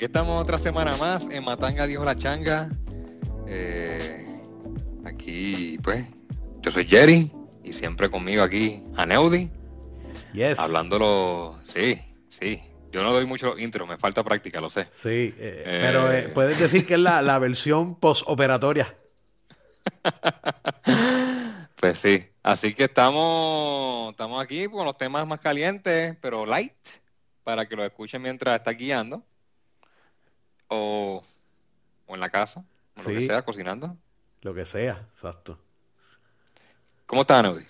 aquí estamos otra semana más en Matanga Dios la Changa. Eh, aquí, pues, yo soy Jerry y siempre conmigo aquí Aneudi. Yes. Hablándolo, sí, sí. Yo no doy mucho intro, me falta práctica, lo sé. Sí, eh, pero eh, puedes decir que es la, la versión postoperatoria. pues sí, así que estamos, estamos aquí con los temas más calientes, pero light, para que lo escuchen mientras está guiando o, o en la casa, o lo que sea, cocinando. Lo que sea, exacto. ¿Cómo estás, Audi?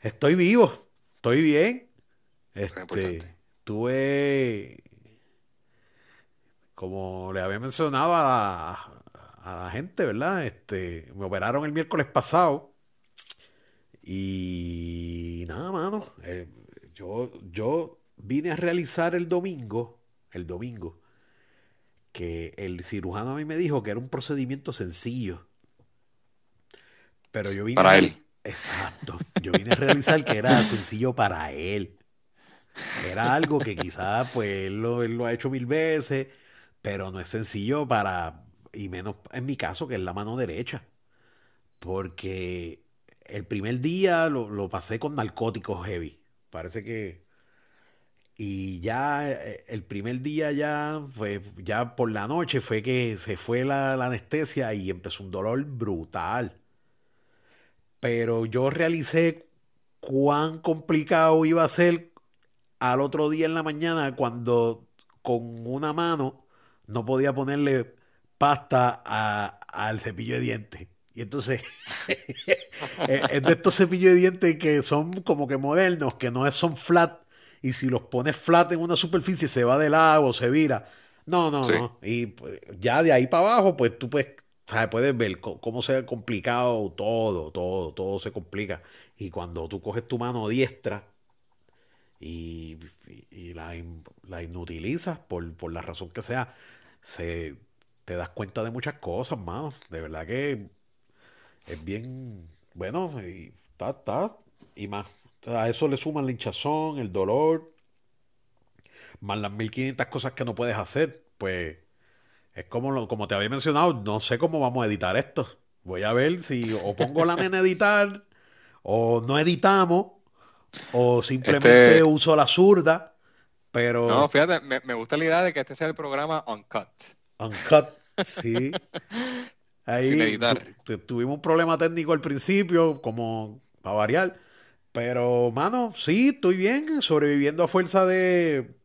Estoy vivo, estoy bien. Este, tuve, como le había mencionado a la, gente, ¿verdad? Este, me operaron el miércoles pasado y nada, mano. Eh, yo, yo vine a realizar el domingo, el domingo, que el cirujano a mí me dijo que era un procedimiento sencillo. Pero yo vine para él. Exacto. Yo vine a realizar que era sencillo para él. Era algo que quizás pues él lo, él lo ha hecho mil veces, pero no es sencillo para, y menos en mi caso, que es la mano derecha. Porque el primer día lo, lo pasé con narcóticos heavy. Parece que y ya eh, el primer día ya fue, ya por la noche fue que se fue la, anestesia y empezó un dolor brutal. Pero yo realicé cuán complicado iba a ser al otro día en la mañana cuando con una mano no podía ponerle pasta al cepillo de dientes. Y entonces es de estos cepillos de dientes que son como que modernos, que no son flat, y si los pones flat en una superficie se va de lado, se vira. No, no, no. Y pues, ya de ahí para abajo, pues tú puedes, puedes ver cómo se ha complicado todo, todo, todo se complica. Y cuando tú coges tu mano diestra y, la, inutilizas por, por, la razón que sea, se, te das cuenta de muchas cosas, mano. De verdad que es bien, bueno, y está, está, y más a eso le suman la hinchazón, el dolor, más las 1500 cosas que no puedes hacer. Pues es como, como te había mencionado, no sé cómo vamos a editar esto. Voy a ver si o pongo la nena a editar, o no editamos, o simplemente este uso la zurda. Pero. No, fíjate, me, gusta la idea de que este sea el programa Uncut. Uncut, sí. Ahí tuvimos un problema técnico al principio, como para variar. Pero, mano, sí, estoy bien, sobreviviendo a fuerza de,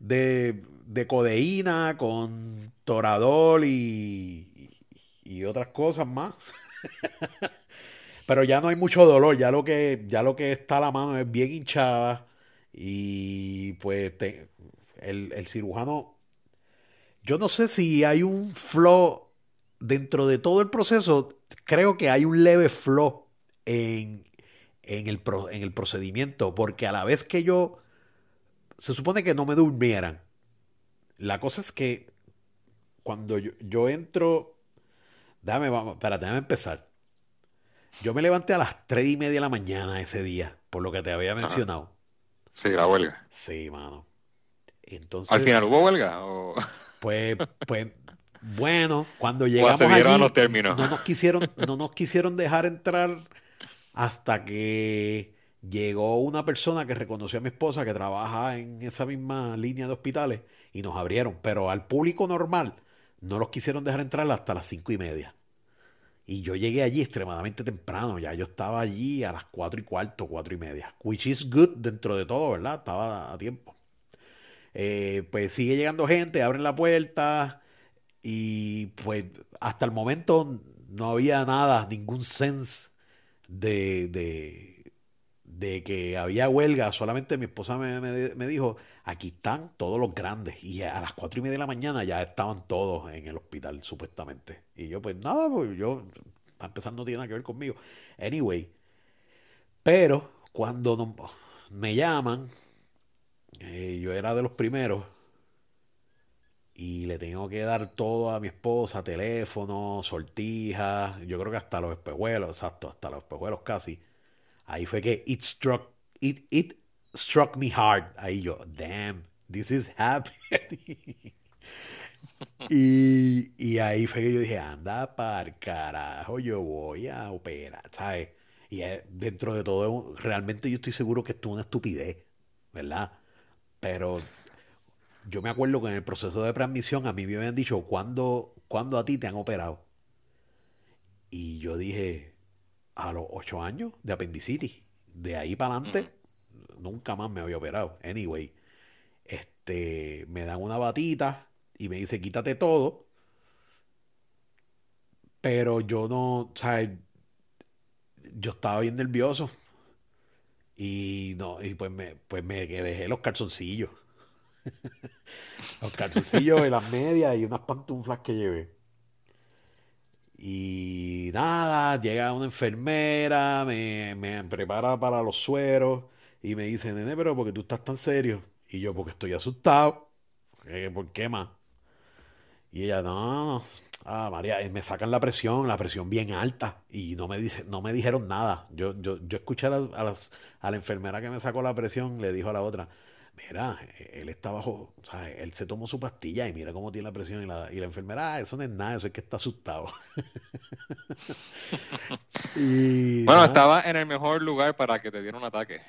de, de codeína, con toradol y, y otras cosas más. Pero ya no hay mucho dolor, ya lo que, ya lo que está la mano es bien hinchada. Y pues el, el cirujano, yo no sé si hay un flow dentro de todo el proceso, creo que hay un leve flow en, en el, en el procedimiento, porque a la vez que yo, se supone que no me durmieran. La cosa es que cuando yo, entro, déjame, vamos, espérate, déjame empezar. Yo me levanté a las 3 y media de la mañana ese día, por lo que te había mencionado. Sí, la huelga. Sí, mano. Entonces, ¿Al final hubo huelga? Pues, pues, bueno, cuando llegamos allí, no nos quisieron, no nos quisieron dejar entrar hasta que llegó una persona que reconoció a mi esposa que trabaja en esa misma línea de hospitales y nos abrieron, pero al público normal no los quisieron dejar entrar hasta las cinco y media. Y yo llegué allí extremadamente temprano, ya yo estaba allí a las cuatro y cuarto, cuatro y media, which is good dentro de todo, ¿verdad? Estaba a tiempo. Eh, pues sigue llegando gente, abren la puerta y pues hasta el momento no había nada, ningún sense de, de, que había huelga, solamente mi esposa me, dijo, aquí están todos los grandes. Y a las cuatro y media de la mañana ya estaban todos en el hospital, supuestamente. Y yo, pues nada, pues yo, a no tiene nada que ver conmigo. Anyway, pero cuando me llaman, eh, yo era de los primeros y le tengo que dar todo a mi esposa, teléfono, sortijas, yo creo que hasta los espejuelos, exacto, hasta los espejuelos casi. Ahí fue que it struck, it, it struck me hard. Ahí yo, damn, this is happening. y, y ahí fue que yo dije, anda para carajo, yo voy a operar, ¿sabes? Y dentro de todo, realmente yo estoy seguro que esto es una estupidez, ¿verdad? Pero yo me acuerdo que en el proceso de transmisión a mí me habían dicho, ¿cuándo, ¿cuándo a ti te han operado? Y yo dije, a los ocho años de apendicitis. De ahí para adelante, nunca más me había operado. Anyway, este, me dan una batita y me dice, quítate todo. Pero yo no, o sea, yo estaba bien nervioso. Y no, y pues me, pues me dejé los calzoncillos. los calzoncillos y las medias y unas pantuflas que llevé. Y nada, llega una enfermera, me, me prepara para los sueros y me dice, nene, pero ¿por qué tú estás tan serio? Y yo, porque estoy asustado. ¿Por qué más? Y ella, no, ah, María, eh, me sacan la presión, la presión bien alta. Y no me, dice, no me dijeron nada. Yo, yo, yo escuché a, las, a la enfermera que me sacó la presión, le dijo a la otra, mira, él está bajo, o sea, él se tomó su pastilla y mira cómo tiene la presión y la, y la enfermera, ah, eso no es nada, eso es que está asustado. bueno, estaba en el mejor lugar para que te diera un ataque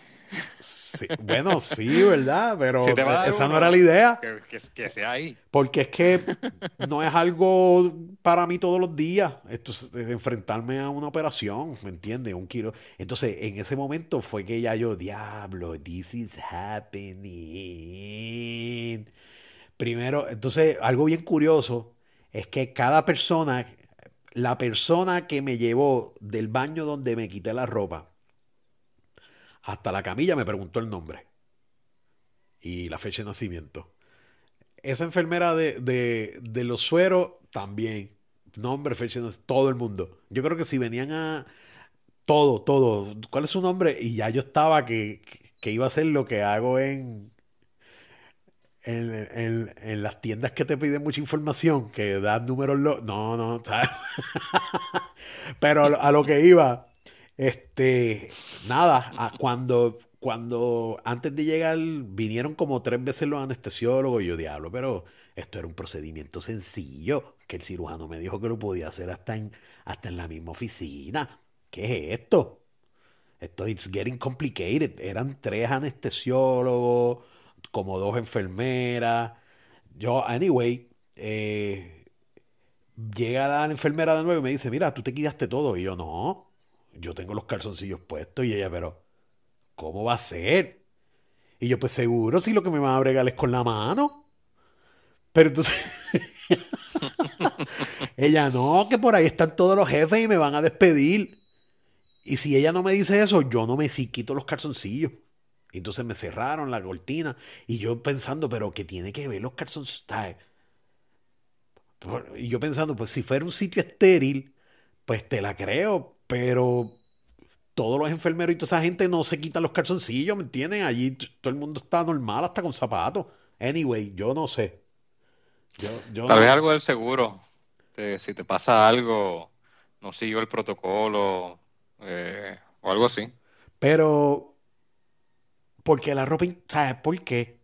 bueno, sí, ¿verdad? Pero esa no era la idea. Que, sea ahí. Porque es que no es algo para mí todos los días. Esto es enfrentarme a una operación, ¿me entiendes? Un kilo. Entonces, en ese momento fue que ya yo, diablo, this is happening. Primero, entonces, algo bien curioso es que cada persona, la persona que me llevó del baño donde me quité la ropa, hasta la camilla me preguntó el nombre y la fecha de nacimiento. Esa enfermera de, los sueros también. Nombre, fecha de nacimiento, todo el mundo. Yo creo que si venían a todo, todo, ¿cuál es su nombre? Y ya yo estaba que, iba a hacer lo que hago en, en, las tiendas que te piden mucha información, que dan números. No, no, Pero a lo que iba este, nada, cuando, cuando antes de llegar vinieron como tres veces los anestesiólogos y yo diablo, pero esto era un procedimiento sencillo, que el cirujano me dijo que lo podía hacer hasta en, hasta en la misma oficina. ¿Qué es esto? Esto es getting complicated. Eran tres anestesiólogos, como dos enfermeras. Yo, anyway, eh, llega la enfermera de nuevo y me dice, mira, tú te quitaste todo. Y yo, no, yo tengo los calzoncillos puestos y ella, pero, ¿cómo va a ser? Y yo, pues seguro, si lo que me van a bregar es con la mano. Pero entonces, ella, no, que por ahí están todos los jefes y me van a despedir. Y si ella no me dice eso, yo no me si quito los calzoncillos. Entonces me cerraron la cortina y yo pensando, pero ¿qué tiene que ver los calzoncillos? Y yo pensando, pues si fuera un sitio estéril, pues te la creo, pero todos los enfermeros y toda esa gente no se quitan los calzoncillos, ¿me entienden? Allí todo el mundo está normal hasta con zapatos. Anyway, yo no sé. Tal vez algo del seguro. si te pasa algo, no sigo el protocolo eh, o algo así. Pero, porque la ropa, ¿sabes por qué?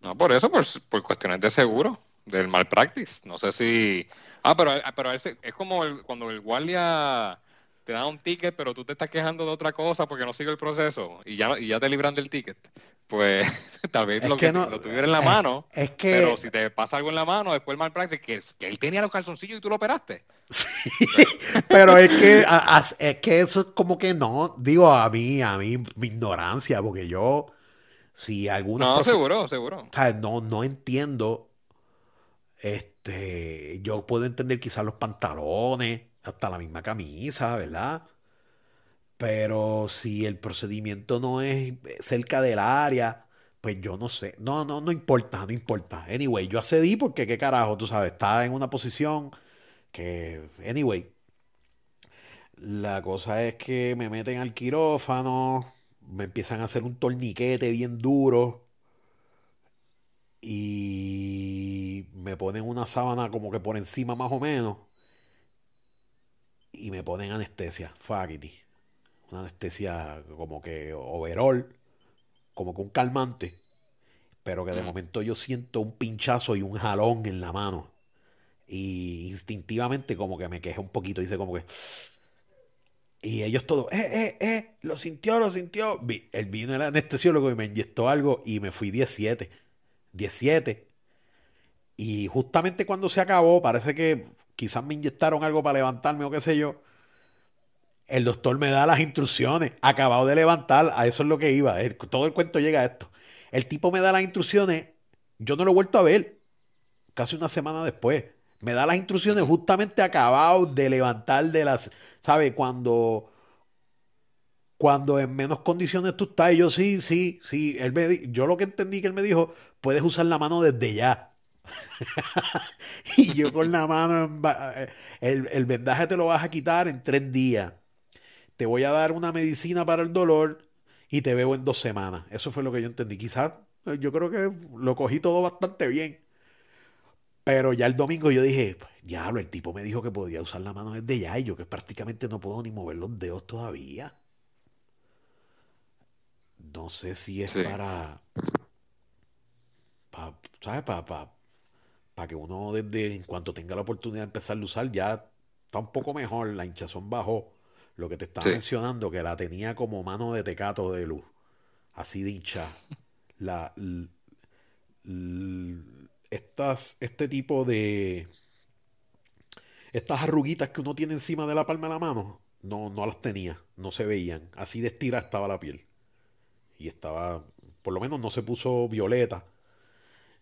No, por eso, por, por cuestiones de seguro, del malpractice. No sé si... Ah, pero, pero es, como cuando el guardia te dan un ticket, pero tú te estás quejando de otra cosa porque no sigue el proceso y ya, y ya te libran del ticket, pues tal vez lo, que, lo tuviera en la mano, es que, pero si te pasa algo en la mano, después el malpractice, que, que él tenía los calzoncillos y tú lo operaste. pero es que, es que eso es como que no, digo a mí, a mí, mi ignorancia, porque yo, si alguna... No, seguro, seguro. O sea, no, no entiendo, este, yo puedo entender quizás los pantalones, hasta la misma camisa, ¿verdad? Pero si el procedimiento no es cerca del área, pues yo no sé. No, no, no importa, no importa. Anyway, yo accedí porque qué carajo, tú sabes, estaba en una posición que, anyway, la cosa es que me meten al quirófano, me empiezan a hacer un torniquete bien duro y me ponen una sábana como que por encima más o menos y me ponen anestesia, faculty. Una anestesia como que overall. como que un calmante, pero que de Mm. momento yo siento un pinchazo y un jalón en la mano. Y instintivamente como que me quejé un poquito, hice como que... Y ellos todos, eh, eh, eh, lo sintió, lo sintió. Él vino el anestesiólogo y me inyectó algo y me fui 17. 17. Y justamente cuando se acabó, parece que quizás me inyectaron algo para levantarme o qué sé yo. El doctor me da las instrucciones. Acabado de levantar, a eso es lo que iba. Todo el cuento llega a esto. El tipo me da las instrucciones. Yo no lo he vuelto a ver. Casi una semana después. Me da las instrucciones justamente acabado de levantar de las. ¿Sabe? Cuando. Cuando en menos condiciones tú estás. Y yo sí, sí, sí. Él me yo lo que entendí que él me dijo, puedes usar la mano desde ya. Y yo con la mano, ba- el, el vendaje te lo vas a quitar en tres días. Te voy a dar una medicina para el dolor y te veo en dos semanas. Eso fue lo que yo entendí. Quizás eh, yo creo que lo cogí todo bastante bien. Pero ya el domingo yo dije, "Pues, diablo, el tipo me dijo que podía usar la mano desde ya y yo que prácticamente no puedo ni mover los dedos todavía. No sé si es Sí. para, pa- ¿sabes? Para para que uno desde en cuanto tenga la oportunidad de empezar a usar ya está un poco mejor, la hinchazón bajó. Lo que te estaba Sí. mencionando, que la tenía como mano de tecato de luz, así de hincha. La, l- l- estas, este tipo de, estas arruguitas que uno tiene encima de la palma de la mano, no, no las tenía, no se veían. Así de estirada estaba la piel. Y estaba, por lo menos no se puso violeta.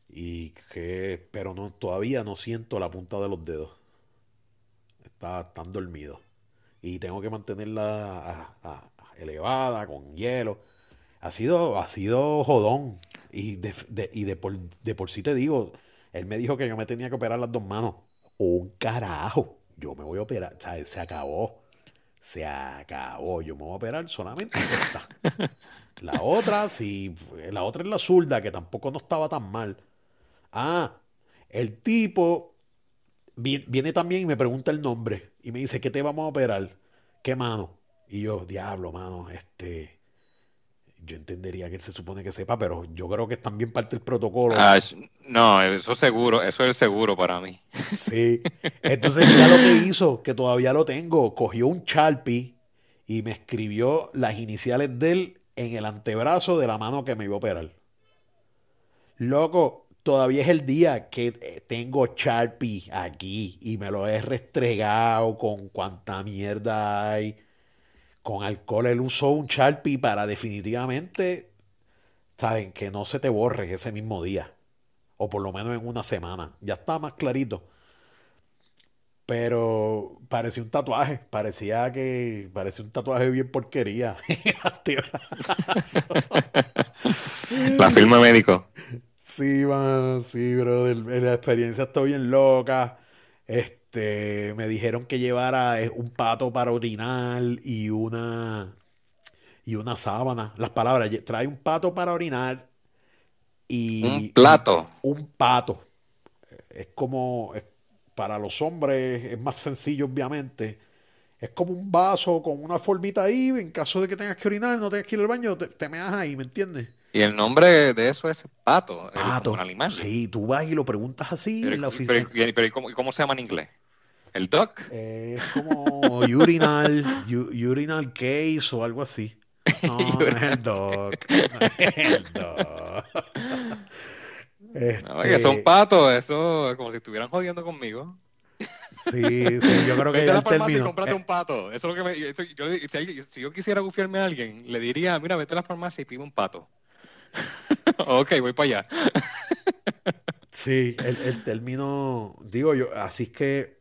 Y que, pero no, todavía no siento la punta de los dedos. Está tan dormido. Y tengo que mantenerla a- a- elevada, con hielo. Ha sido, ha sido jodón. Y, de, de- y de, por, de por sí te digo, él me dijo que yo me tenía que operar las dos manos. Un carajo. Yo me voy a operar. O sea, se acabó. Se acabó. Yo me voy a operar solamente esta. La otra, sí. La otra es la zurda, que tampoco no estaba tan mal. Ah, el tipo vi- viene también y me pregunta el nombre. Y me dice, ¿qué te vamos a operar? ¿Qué mano? Y yo, diablo, mano, este. Yo entendería que él se supone que sepa, pero yo creo que es también parte del protocolo. Ah, no, eso seguro, eso es seguro para mí. Sí. Entonces, mira lo que hizo, que todavía lo tengo. Cogió un Sharpie y me escribió las iniciales de él en el antebrazo de la mano que me iba a operar. Loco, todavía es el día que eh, tengo Sharpie aquí y me lo he restregado con cuanta mierda hay. Con alcohol él usó un Sharpie para definitivamente, saben, que no se te borre ese mismo día. O por lo menos en una semana. Ya está más clarito. Pero parecía un tatuaje. Parecía que. Parecía un tatuaje bien porquería. La firma médico. Sí, man, sí, brother. La experiencia está bien loca. Este, me dijeron que llevara eh, un pato para orinar y una y una sábana. Las palabras, trae un pato para orinar y, Un plato. un pato. Es como, es- para los hombres es más sencillo, obviamente. Es como un vaso con una formita ahí. En caso de que tengas que orinar, no tengas que ir al baño, te, te meas ahí, ¿me entiendes? Y el nombre de eso es pato, el- Pato. un animal. Sí, tú vas y lo preguntas así Pero, en la oficina. pero- pero ¿y cómo, se llama en inglés? ¿El duck? Es como urinal, urinal case o algo así. No, no es el dog. No es el dog. No, que son Este, patos, eso es como si estuvieran jodiendo conmigo. sí, sí, yo creo que Vete a ya farmacia y cómprate eh, un pato. Eso es lo que me, eso- yo, si, yo quisiera gufiarme a alguien, le diría, mira, vete a la farmacia y pide un pato. ok, voy para allá. Sí, el, el término, digo yo, así es que,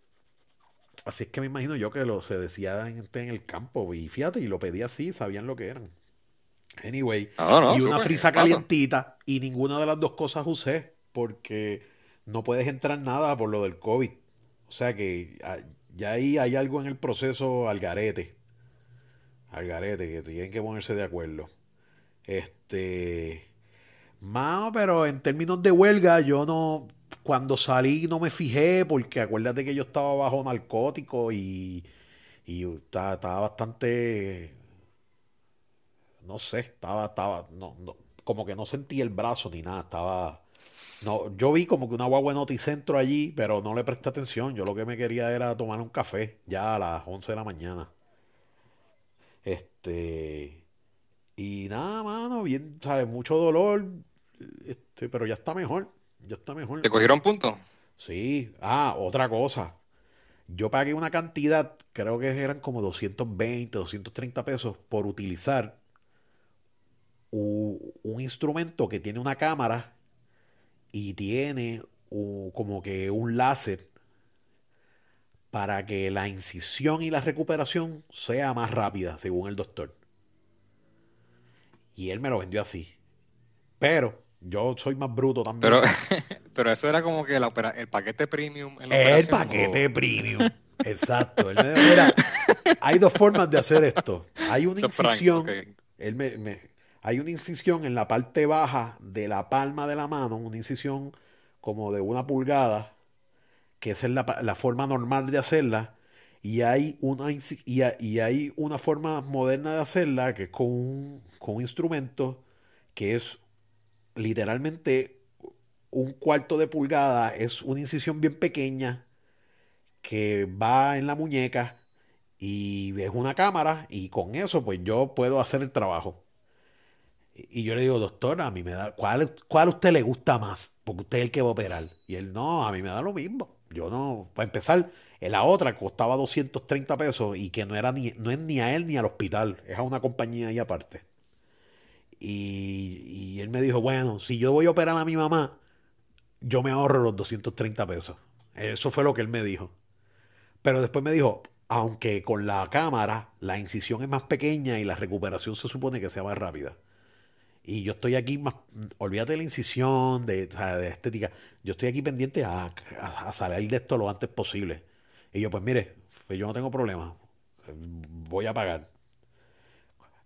así es que me imagino yo que lo se decía en, en el campo y fíjate, y lo pedí así, sabían lo que eran. Anyway, no, y una frisa calientita y ninguna de las dos cosas usé porque no puedes entrar nada por lo del COVID. O sea que ah, ya ahí hay algo en el proceso al garete. Al garete, que tienen que ponerse de acuerdo. Este. Mano, pero en términos de huelga, yo no. Cuando salí no me fijé, porque acuérdate que yo estaba bajo narcótico y. Y estaba, estaba bastante. No sé, estaba, estaba. No, no. como que no sentí el brazo ni nada, estaba... No, yo vi como que una guagua en Noticentro allí, pero no le presté atención. Yo lo que me quería era tomar un café ya a las 11 de la mañana. Este. Y nada, mano, bien, ¿sabes? Mucho dolor. Este, pero ya está mejor. Ya está mejor. ¿Te cogieron puntos? Sí. Ah, otra cosa. Yo pagué una cantidad, creo que eran como 220, 230 pesos por utilizar un, un instrumento que tiene una cámara y tiene un- como que un láser para que la incisión y la recuperación sea más rápida, según el doctor. Y él me lo vendió así. Pero yo soy más bruto también. Pero, pero eso era como que la opera- el paquete premium. en la el paquete o- premium. Exacto. Él me dijo, mira, hay dos formas de hacer esto. Hay una incisión. Él me, me- hay una incisión en la parte baja de la palma de la mano, una incisión como de una pulgada, que esa es la, la forma normal de hacerla. Y hay, una, y, ha- y hay una forma moderna de hacerla, que es con un, con un instrumento que es literalmente un cuarto de pulgada, es una incisión bien pequeña que va en la muñeca y es una cámara y con eso pues yo puedo hacer el trabajo. Y yo le digo, doctora, a mí me da, ¿cuál, cuál usted le gusta más? Porque usted es el que va a operar. Y él, no, a mí me da lo mismo. Yo no, para empezar, la otra costaba 230 pesos y que no era ni, no es ni a él ni al hospital, es a una compañía ahí aparte. Y, él me dijo, bueno, si yo voy a operar a mi mamá, yo me ahorro los 230 pesos. Eso fue lo que él me dijo. Pero después me dijo, aunque con la cámara la incisión es más pequeña y la recuperación se supone que sea más rápida. Y yo estoy aquí más, olvídate de la incisión, de, estética. Yo estoy aquí pendiente a- a salir de esto lo antes posible. Y yo, pues mire, pues yo no tengo problema. Voy a pagar.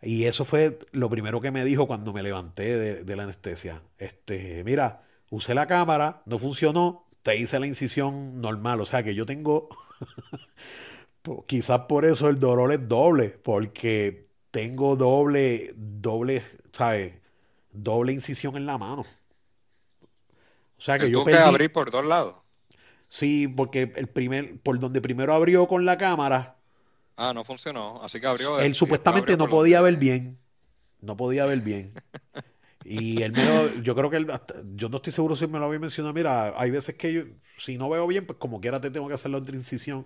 Y eso fue lo primero que me dijo cuando me levanté de, de la anestesia. Este, mira, usé la cámara, no funcionó, te hice la incisión normal. O sea que yo tengo, quizás por eso el dolor es doble, porque tengo doble, doble, ¿sabes? Doble incisión en la mano. O sea que yo que perdí. abrir por dos lados. Sí, porque el primer, por donde primero abrió con la cámara, Ah, no funcionó. Así que abrió. él supuestamente abrió no podía ver bien. No podía ver bien. Y él me lo- yo creo que él, yo no estoy seguro si me lo había mencionado. Mira, hay veces que yo, si no veo bien, pues como quiera te tengo que hacer la otra incisión.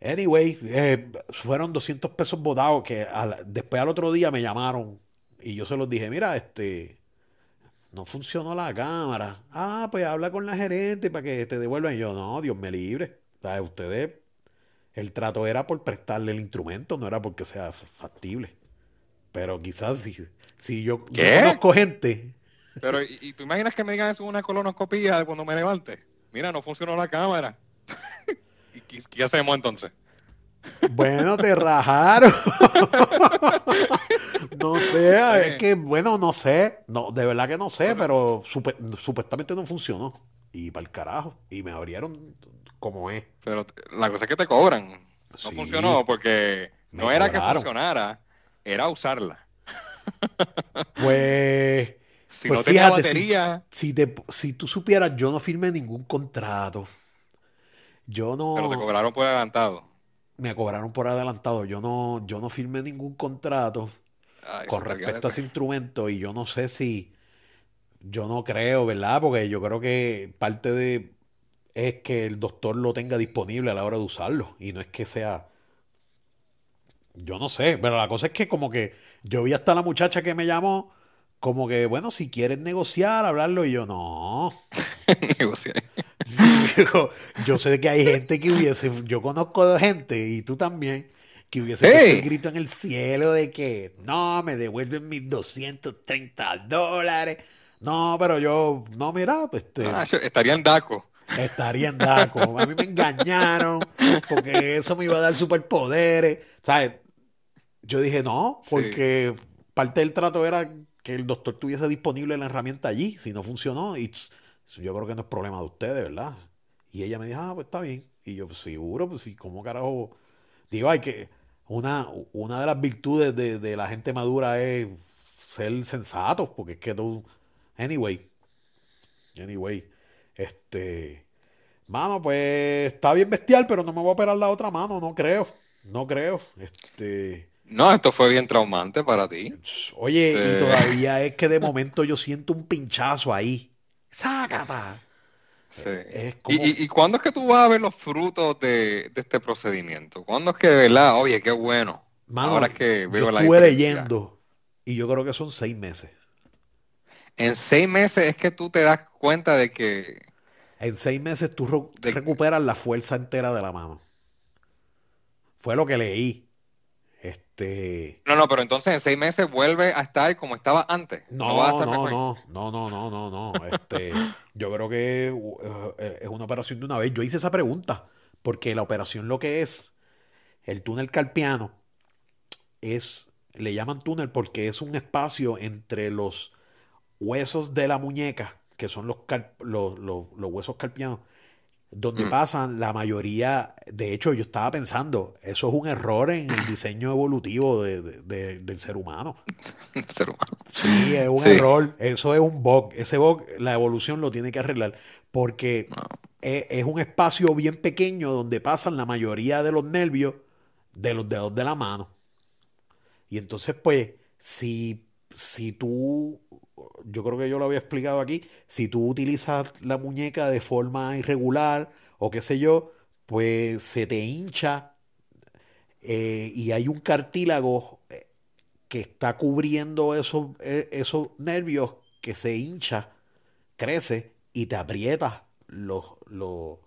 Anyway, eh, fueron 200 pesos botados que al- después al otro día me llamaron y yo se los dije, mira, este, no funcionó la cámara. Ah, pues habla con la gerente para que te devuelvan. Y yo, no, Dios me libre. O sea, ustedes, el trato era por prestarle el instrumento, no era porque sea factible. Pero quizás si, si yo, conozco gente, Pero, ¿y, y tú imaginas que me digan eso en una colonoscopía de cuando me levante? Mira, no funcionó la cámara. ¿Y qué, qué hacemos entonces? Bueno, te rajaron. No sé, es que, bueno, no sé. No, de verdad que no sé, pero supuestamente no funcionó. Y para el carajo. Y me abrieron como es. Pero la cosa es que te cobran. No Sí. funcionó porque no era que funcionara, era usarla. Pues, Si Pues no fíjate, si- batería, si, te, si tú supieras, yo no firmé ningún contrato. Yo no... pero te cobraron por adelantado. Me cobraron por adelantado. Yo no, yo no firmé ningún contrato Ay, con respecto a ese instrumento y yo no sé si, yo no creo, ¿verdad? Porque yo creo que parte de es que el doctor lo tenga disponible a la hora de usarlo y no es que sea, yo no sé, pero la cosa es que como que yo vi hasta la muchacha que me llamó como que, bueno, si quieres negociar, hablarlo y yo no. Negociar. Sí, yo sé que hay gente que hubiese, yo conozco gente y tú también, que hubiese puesto ¡Ey! el grito en el cielo de que no, me devuelven mis 230 dólares. No, pero yo, no, mira, pues, este, Ah, estaría en DACO. estaría en DACO. A mí me engañaron porque eso me iba a dar superpoderes. ¿Sabes? Yo dije no, porque parte del trato era que el doctor tuviese disponible la herramienta allí. Si no funcionó, it's- yo creo que no es problema de ustedes, ¿verdad? Y ella me dijo, ah, pues está bien. Y yo, pues seguro, pues sí, ¿cómo carajo? Digo, hay que. Una, una de las virtudes de, de la gente madura es ser sensatos, porque es que tú. Anyway. Anyway. Este. Mano, pues está bien bestial, pero no me voy a operar la otra mano, no creo. No creo. Este. No, esto fue bien traumante para ti. Oye, y Eh. todavía es que de momento yo siento un pinchazo ahí. ¡Sácata! Sí. Es ¿Y, como. y, y cuándo es que tú vas a ver los frutos de, de este procedimiento? ¿Cuándo es que de verdad, oye, qué bueno? Mano, Ahora es que yo veo la estuve diferencia. leyendo y yo creo que son seis meses. En seis meses es que tú te das cuenta de que En seis meses tú De- recuperas la fuerza entera de la mano. Fue lo que leí. Este. No, no, pero entonces en seis meses vuelve a estar como estaba antes. No, va a no, estar no, mejor. no, no, no, no, no, Este, yo creo que uh, eh, es una operación de una vez. Yo hice esa pregunta porque la operación lo que es, el túnel carpiano, es, le llaman túnel porque es un espacio entre los huesos de la muñeca, que son los, car- los, los- los huesos carpianos, donde Mm. pasan la mayoría, de hecho yo estaba pensando, eso es un error en el diseño evolutivo de- de- de- del ser humano. Ser humano. Sí, es un Sí. error. Eso es un bug. Ese bug, la evolución lo tiene que arreglar. Porque No. es, es un espacio bien pequeño donde pasan la mayoría de los nervios de los dedos de la mano. Y entonces, pues, si, si tú, yo creo que yo lo había explicado aquí, si tú utilizas la muñeca de forma irregular o qué sé yo, pues se te hincha eh, y hay un cartílago eh, que está cubriendo esos, eh, esos nervios que se hincha, crece y te aprieta los, los,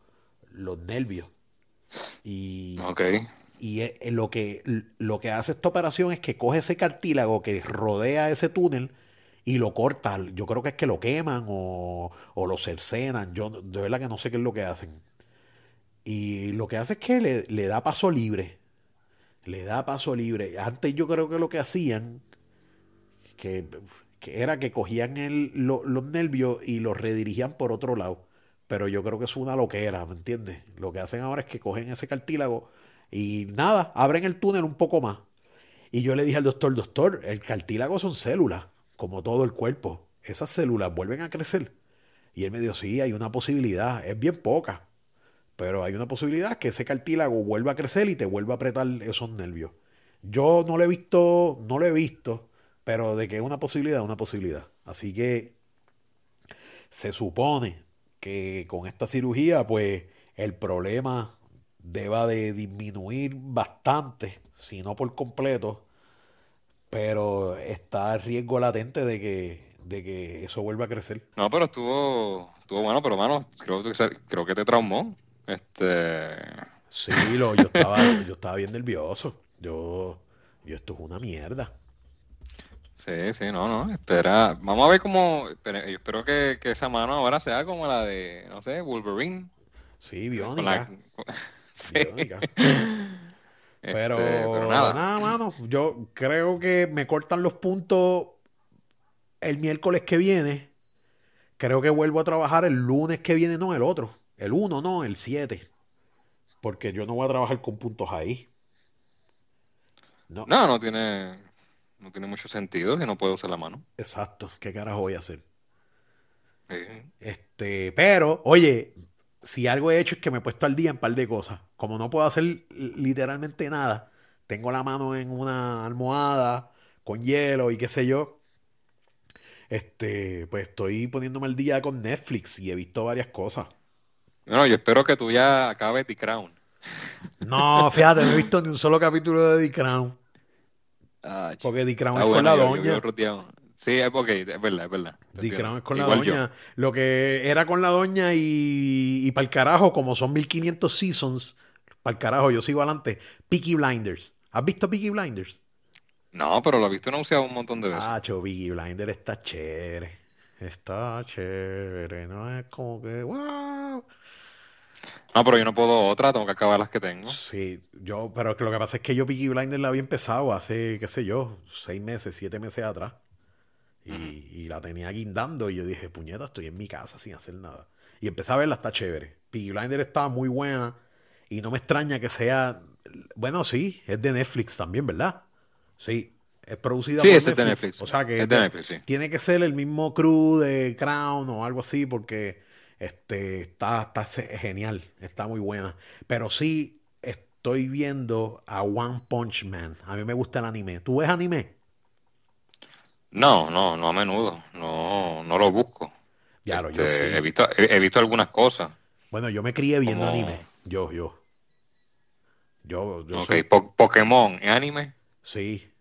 los nervios. Y, y lo que, lo que hace esta operación es que coge ese cartílago que rodea ese túnel y lo corta. Yo creo que es que lo queman o, o lo cercenan. Yo de verdad que no sé qué es lo que hacen. Y lo que hace es que le, le da paso libre. Le da paso libre. Antes yo creo que lo que hacían, que, que era que cogían el- lo- los nervios y los redirigían por otro lado. Pero yo creo que es una loquera, ¿me entiendes? Lo que hacen ahora es que cogen ese cartílago y nada, abren el túnel un poco más. Y yo le dije al doctor, doctor, el cartílago son células, como todo el cuerpo. Esas células vuelven a crecer. Y él me dijo, sí, hay una posibilidad, es bien poca, pero hay una posibilidad que ese cartílago vuelva a crecer y te vuelva a apretar esos nervios. Yo no lo he visto, no lo he visto, pero de que es una posibilidad, una posibilidad. Así que se supone que con esta cirugía, pues el problema deba de disminuir bastante, si no por completo, pero está el riesgo latente de que, de que eso vuelva a crecer. No, pero estuvo, estuvo bueno, pero mano, creo, creo que te traumó. Este, Sí, lo, yo estaba, yo estaba bien nervioso. Yo, yo esto es una mierda. sí, sí, no, no, espera, vamos a ver cómo, espera, yo espero que, que esa mano ahora sea como la de, no sé, Wolverine. Sí, biónica. la- sí. biónica. Este, Pero, nada, nada, mano. Yo creo que me cortan los puntos el miércoles que viene. Creo que vuelvo a trabajar el lunes que viene, no el otro. El 1, no, el 7. Porque yo no voy a trabajar con puntos ahí. No, no, no tiene, no tiene mucho sentido que no puedo usar la mano. exacto. ¿Qué carajo voy a hacer? Sí. Este, pero, oye, si algo he hecho es que me he puesto al día en un par de cosas. Como no puedo hacer literalmente nada, tengo la mano en una almohada con hielo y qué sé yo. Este, pues estoy poniéndome al día con Netflix y he visto varias cosas. Bueno, yo espero que tú ya acabes The Crown. No, fíjate, no he visto ni un solo capítulo de The Crown. Ah. Porque The Crown es con la yo- doña. yo. Sí, es porque, es verdad, es verdad. Es con la Igual yo. doña. Lo que era con la doña y, y para el carajo, como son 1500 seasons, para el carajo, yo sigo adelante. Peaky Blinders. ¿Has visto Peaky Blinders? No, pero lo he visto anunciado un montón de veces. Ah, cho, Peaky Blinders está chévere. Está chévere. No es como que, wow. No, pero yo no puedo otra, tengo que acabar las que tengo. Sí, yo, pero es que lo que pasa es que yo Peaky Blinders la había empezado hace, qué sé yo, seis meses, siete meses atrás. Y, y la tenía guindando y yo dije, puñeta, estoy en mi casa sin hacer nada. Y empecé a verla, está chévere. Peaky Blinders estaba muy buena y no me extraña que sea, bueno, sí, es de Netflix también, ¿verdad? Sí, Es producida Sí, por ese es de Netflix. O sea que Es es de de- Netflix, sí. tiene que ser el mismo crew de Crown o algo así porque este, está, está genial, está muy buena. Pero sí estoy viendo a One Punch Man. A mí me gusta el anime. ¿Tú ves anime? No, no, no a menudo. No, no lo busco. Ya yo Este, sí. he visto, he, he visto algunas cosas. Bueno, yo me crié viendo Como- anime. Yo, yo. Yo, yo Ok, soy- Po- Pokémon, ¿es anime? Sí.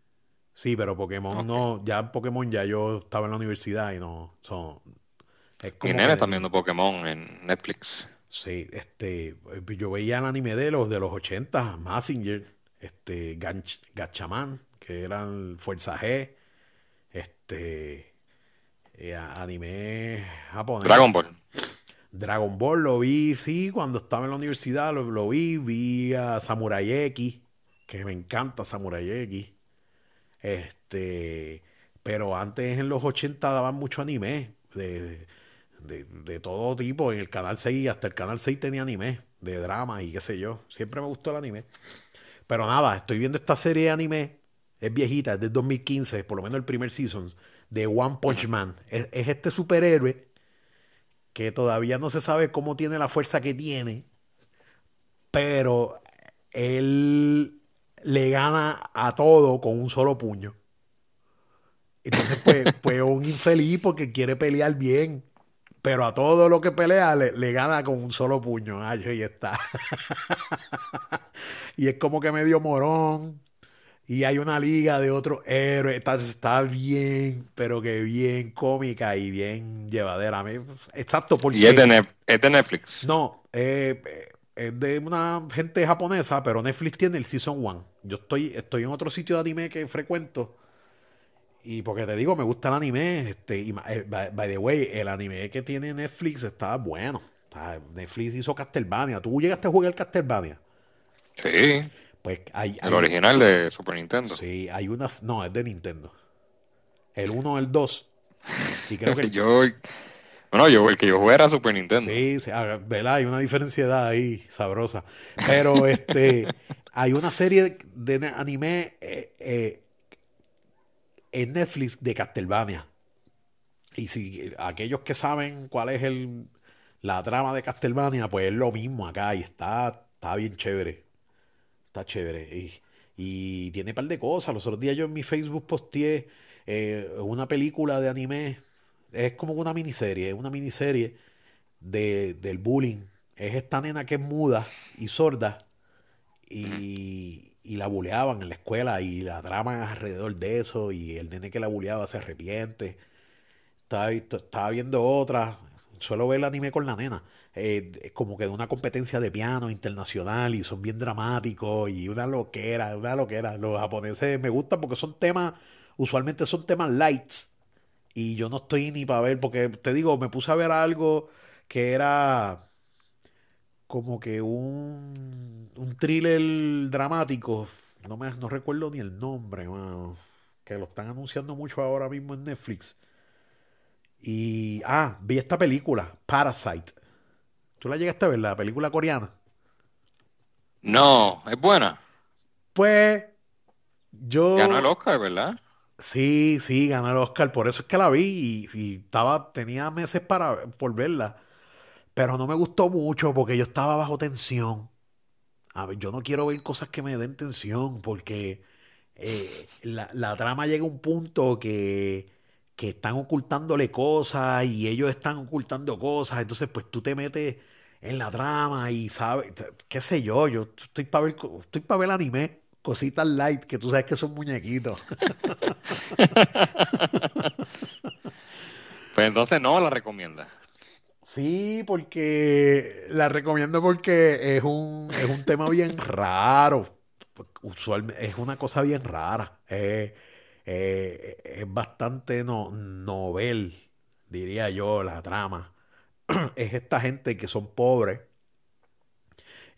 Sí, pero Pokémon Ok. no. Ya en Pokémon ya yo estaba en la universidad y no. Son, es como Mis nenes que- están viendo Pokémon en Netflix. Sí, este, yo veía el anime de los de los 80, Massinger, este, Ganch- Gatchaman, que eran Fuerza G, este, eh, anime japonés. Dragon Ball. Dragon Ball lo vi, sí, cuando estaba en la universidad lo, lo vi, vi a Samurai X, que me encanta Samurai X. Este, pero antes en los 80 daban mucho anime de, de, de todo tipo, en el canal 6, hasta el canal 6 tenía anime, de drama y qué sé yo. Siempre me gustó el anime. Pero nada, estoy viendo esta serie de anime, es viejita, es del 2015, por lo menos el primer season, de One Punch Man. Es, es este superhéroe que todavía no se sabe cómo tiene la fuerza que tiene, pero él le gana a todo con un solo puño. Entonces, pues, pues un infeliz porque quiere pelear bien, pero a todo lo que pelea le, le gana con un solo puño. Ay, ahí está. y es como que medio morón. Y hay una liga de otros héroes. Está, está bien, pero que bien cómica y bien llevadera. Exacto, porque... Y es de, es de Netflix. No, eh, eh, es de una gente japonesa, pero Netflix tiene el Season 1. Yo estoy, estoy en otro sitio de anime que frecuento. Y porque te digo, me gusta el anime. Este, y, eh, by, by the way, el anime que tiene Netflix está bueno. Netflix hizo Castlevania. ¿Tú llegaste a jugar Castlevania? Sí, Pues hay, el original de Super Nintendo. Sí, hay unas. No, es de Nintendo. El 1, el 2. Y creo que el Yo, bueno, yo, el que yo jugué era Super Nintendo. Sí, sí, ah, ¿verdad? Hay una diferencia ahí sabrosa. Pero este, hay una serie de ne- anime eh, eh, en Netflix de Castlevania. Y si aquellos que saben cuál es el, la trama de Castlevania, pues es lo mismo acá y está, está bien chévere. Está chévere. Y, y tiene un par de cosas. Los otros días yo en mi Facebook posteé eh, una película de anime. Es como una miniserie, es una miniserie de, del bullying. Es esta nena que es muda y sorda y, y la buleaban en la escuela y la trama alrededor de eso y el nene que la buleaba se arrepiente. Estaba, estaba viendo otra, suelo ver el anime con la nena. Eh, como que de una competencia de piano internacional y son bien dramáticos y una loquera, una loquera. Los japoneses me gustan porque son temas, usualmente son temas lights y yo no estoy ni para ver, porque te digo, me puse a ver algo que era como que un, un thriller dramático. No, me, no recuerdo ni el nombre, que lo están anunciando mucho ahora mismo en Netflix. Y, ah, vi esta película, Parasite. ¿Tú la llegaste a ver, la película coreana? No, es buena. Pues, yo... Ganó el Oscar, ¿verdad? Sí, sí, ganó el Oscar, por eso es que la vi y, y estaba, tenía meses para por verla, pero no me gustó mucho porque yo estaba bajo tensión. A ver, yo no quiero ver cosas que me den tensión porque eh, la, la trama llega a un punto que, que están ocultándole cosas y ellos están ocultando cosas, entonces pues tú te metes en la trama y sabes, qué sé yo, yo estoy para ver, estoy para ver anime, cositas light que tú sabes que son muñequitos. Pues entonces no la recomienda. Sí, porque la recomiendo porque es un, es un tema bien raro. Usualmente es una cosa bien rara. Eh, eh, es bastante no, novel, diría yo, la trama. Es esta gente que son pobres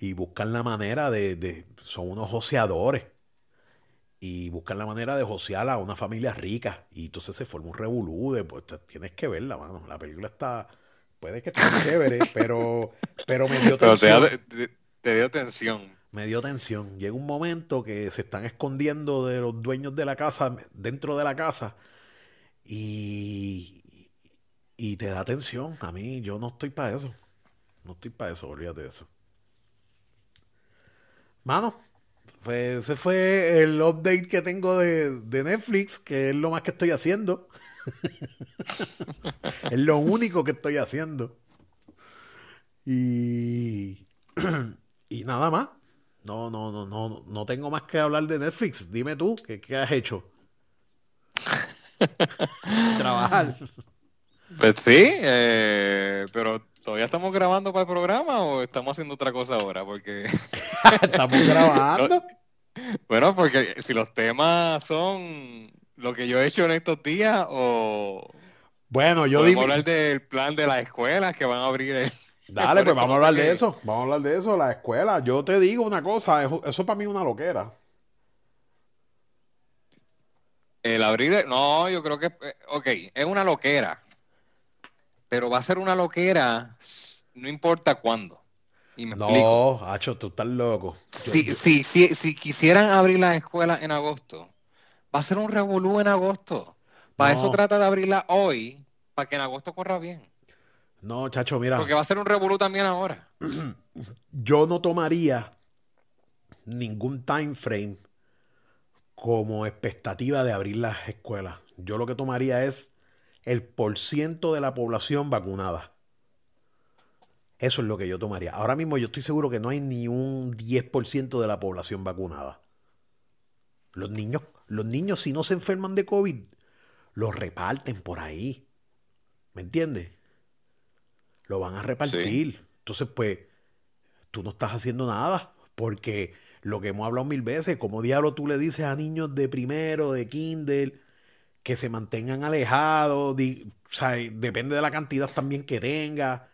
y buscan la manera de, de- son unos joseadores y buscan la manera de josear a una familia rica y entonces se forma un revolú de, pues tienes que verla, mano. La película está, puede que esté chévere, pero, pero me dio Pero te, tensión. te dio tensión. Me dio tensión. Llega un momento que se están escondiendo de los dueños de la casa, dentro de la casa, y, y te da tensión. A mí, yo no estoy para eso. No estoy para eso, olvídate de eso. Mano, pues ese fue el update que tengo de, de Netflix, que es lo más que estoy haciendo. es lo único que estoy haciendo. Y, y nada más. No, no, no, no, no tengo más que hablar de Netflix. Dime tú, ¿qué, qué has hecho? Trabajar. Pues sí, eh, pero ¿todavía estamos grabando para el programa o estamos haciendo otra cosa ahora? Porque estamos grabando. bueno, porque si los temas son lo que yo he hecho en estos días o bueno, yo digo hablar del plan de las escuelas que van a abrir el... Dale, pues vamos a hablar de eso. Vamos a hablar de eso, la escuela. Yo te digo una cosa, eso, para mí es una loquera. El abrir, no, yo creo que, eh, ok, es una loquera, pero va a ser una loquera no importa cuándo. Y me no, Hacho, tú estás loco. Si, si, si, si, quisieran abrir las escuelas en agosto, va a ser un revolú en agosto. Para eso trata de abrirla hoy, para que en agosto corra bien. No, chacho, mira. Porque va a ser un revolú también ahora. Yo no tomaría ningún time frame como expectativa de abrir las escuelas. Yo lo que tomaría es el porciento de la población vacunada. Eso es lo que yo tomaría. Ahora mismo yo estoy seguro que no hay ni un 10% de la población vacunada. Los niños, los niños si no se enferman de COVID, los reparten por ahí. ¿Me entiendes? Lo van a repartir. Entonces, pues, tú no estás haciendo nada porque lo que hemos hablado mil veces, como diablo tú le dices a niños de primero, de kinder, que se mantengan alejados, o sea, depende de la cantidad también que tenga.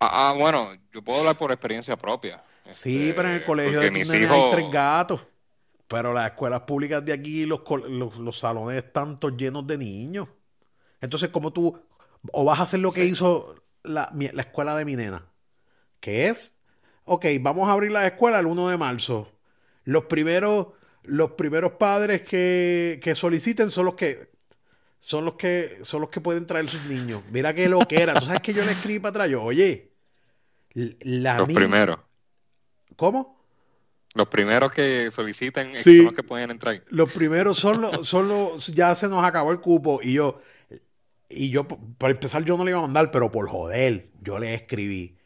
Ah, ah, bueno, yo puedo hablar por experiencia propia. Sí, este, pero en el colegio de mis hijos... hay tres gatos. Pero las escuelas públicas de aquí, los, los, salones están todos llenos de niños. Entonces, como tú, o vas a hacer lo que hizo la, la, escuela de mi nena, que es, ok, vamos a abrir la escuela el 1 de marzo. Los primeros, los primeros padres que, que soliciten son los que son los que son los que pueden traer sus niños. Mira qué lo que era. ¿Tú sabes que yo le escribí para atrás? Yo, oye, la los primeros. ¿Cómo? Los primeros que soliciten son los que pueden entrar. Los primeros son los, son los, ya se nos acabó el cupo y yo, y yo, para empezar, yo no le iba a mandar, pero por joder, yo le escribí.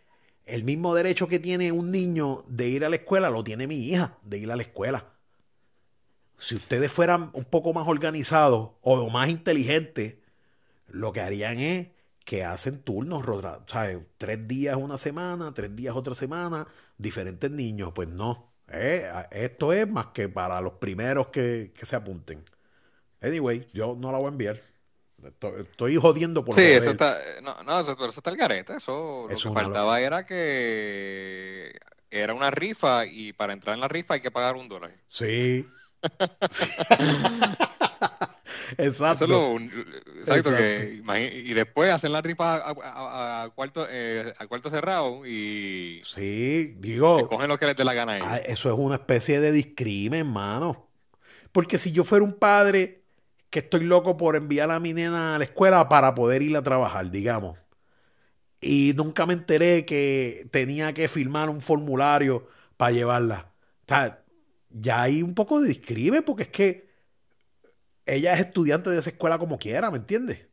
El mismo derecho que tiene un niño de ir a la escuela lo tiene mi hija de ir a la escuela si ustedes fueran un poco más organizados o más inteligentes, lo que harían es que hacen turnos, ¿sabes? Tres días una semana, tres días otra semana, diferentes niños. Pues no, eh, esto es más que para los primeros que, se apunten. Anyway, yo no la voy a enviar. Estoy, jodiendo por Sí, eso está, no, no, eso, está el garete. Eso, lo que faltaba era que era una rifa y para entrar en la rifa hay que pagar un dólar. Sí, Exacto. exacto, y después hacen la rifa a, cuarto, eh, cuarto cerrado y. Sí, digo. Cogen lo que les dé la gana a Eso es una especie de discrimen, hermano. Porque si yo fuera un padre que estoy loco por enviar a mi nena a la escuela para poder ir a trabajar, digamos, y nunca me enteré que tenía que firmar un formulario para llevarla. O sea, ya hay un poco de discrimen porque es que ella es estudiante de esa escuela como quiera, ¿me entiendes?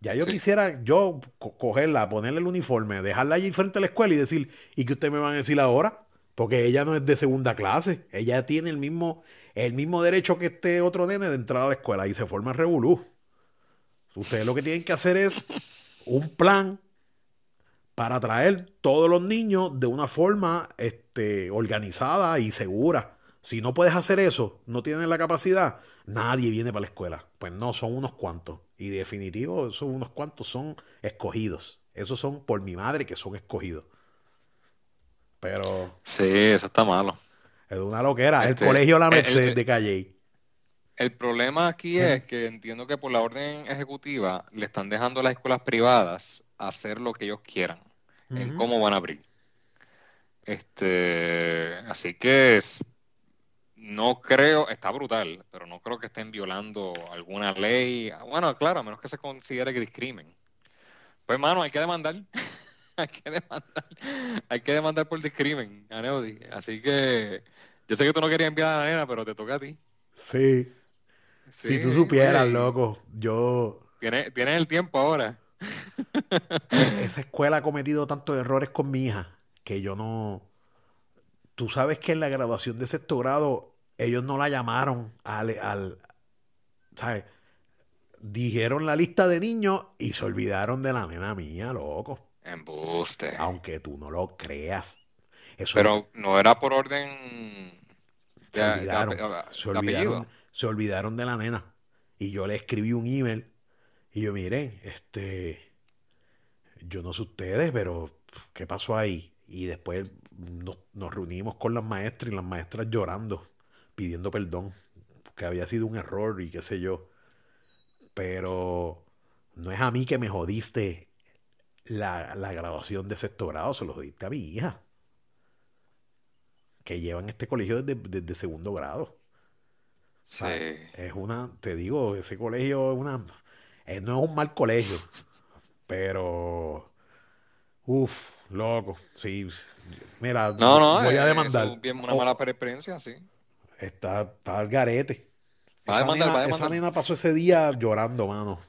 Ya yo quisiera yo cogerla, ponerle el uniforme, dejarla allí frente a la escuela y decir, ¿y qué usted me van a decir ahora? Porque ella no es de segunda clase, ella tiene el mismo, el mismo derecho que este otro nene de entrar a la escuela y se forma el revolú. Ustedes lo que tienen que hacer es un plan para traer todos los niños de una forma este, organizada y segura. Si no puedes hacer eso, no tienes la capacidad, nadie viene para la escuela. Pues no, son unos cuantos. Y definitivo, esos unos cuantos son escogidos. Esos son por mi madre que son escogidos. Pero. Sí, eso está malo. Es una loquera. el este, colegio La Merced de Calle. El problema aquí es que entiendo que por la orden ejecutiva le están dejando a las escuelas privadas hacer lo que ellos quieran en cómo van a abrir. Este, así que es- no creo, está brutal, pero no creo que estén violando alguna ley. Bueno, claro, a menos que se considere que discrimen. Pues, mano, hay que demandar. hay que demandar. Hay que demandar por discrimen a. Así que yo sé que tú no querías enviar a la nena, pero te toca a ti. Sí. si tú supieras, loco, yo... Tienes, tienes el tiempo ahora. Esa escuela ha cometido tantos errores con mi hija que yo no... Tú sabes que en la graduación de sexto grado ellos no la llamaron al... al ¿sabes? Dijeron la lista de niños y se olvidaron de la nena mía, loco. Embuste. Aunque tú no lo creas. Eso Pero no era por orden se de, de olvidaron. Se olvidaron, se olvidaron de la nena. Y yo le escribí un email. Y yo, miren, este, yo no sé ustedes, pero ¿qué pasó ahí? Y después nos, nos reunimos con las maestras y las maestras llorando, pidiendo perdón, que había sido un error y qué sé yo. Pero no es a mí que me jodiste la, la graduación de sexto grado, se lo jodiste a mi hija, que lleva en este colegio desde, desde segundo grado. Sí. Es una, te digo, ese colegio es una, eh, no es un mal colegio, pero, uff, loco, sí, mira, No, no, voy eh, a eso demandar. es bien una Oh, mala experiencia, sí. Está, está al garete. Esa demandar, nena, esa pasó ese día llorando, mano.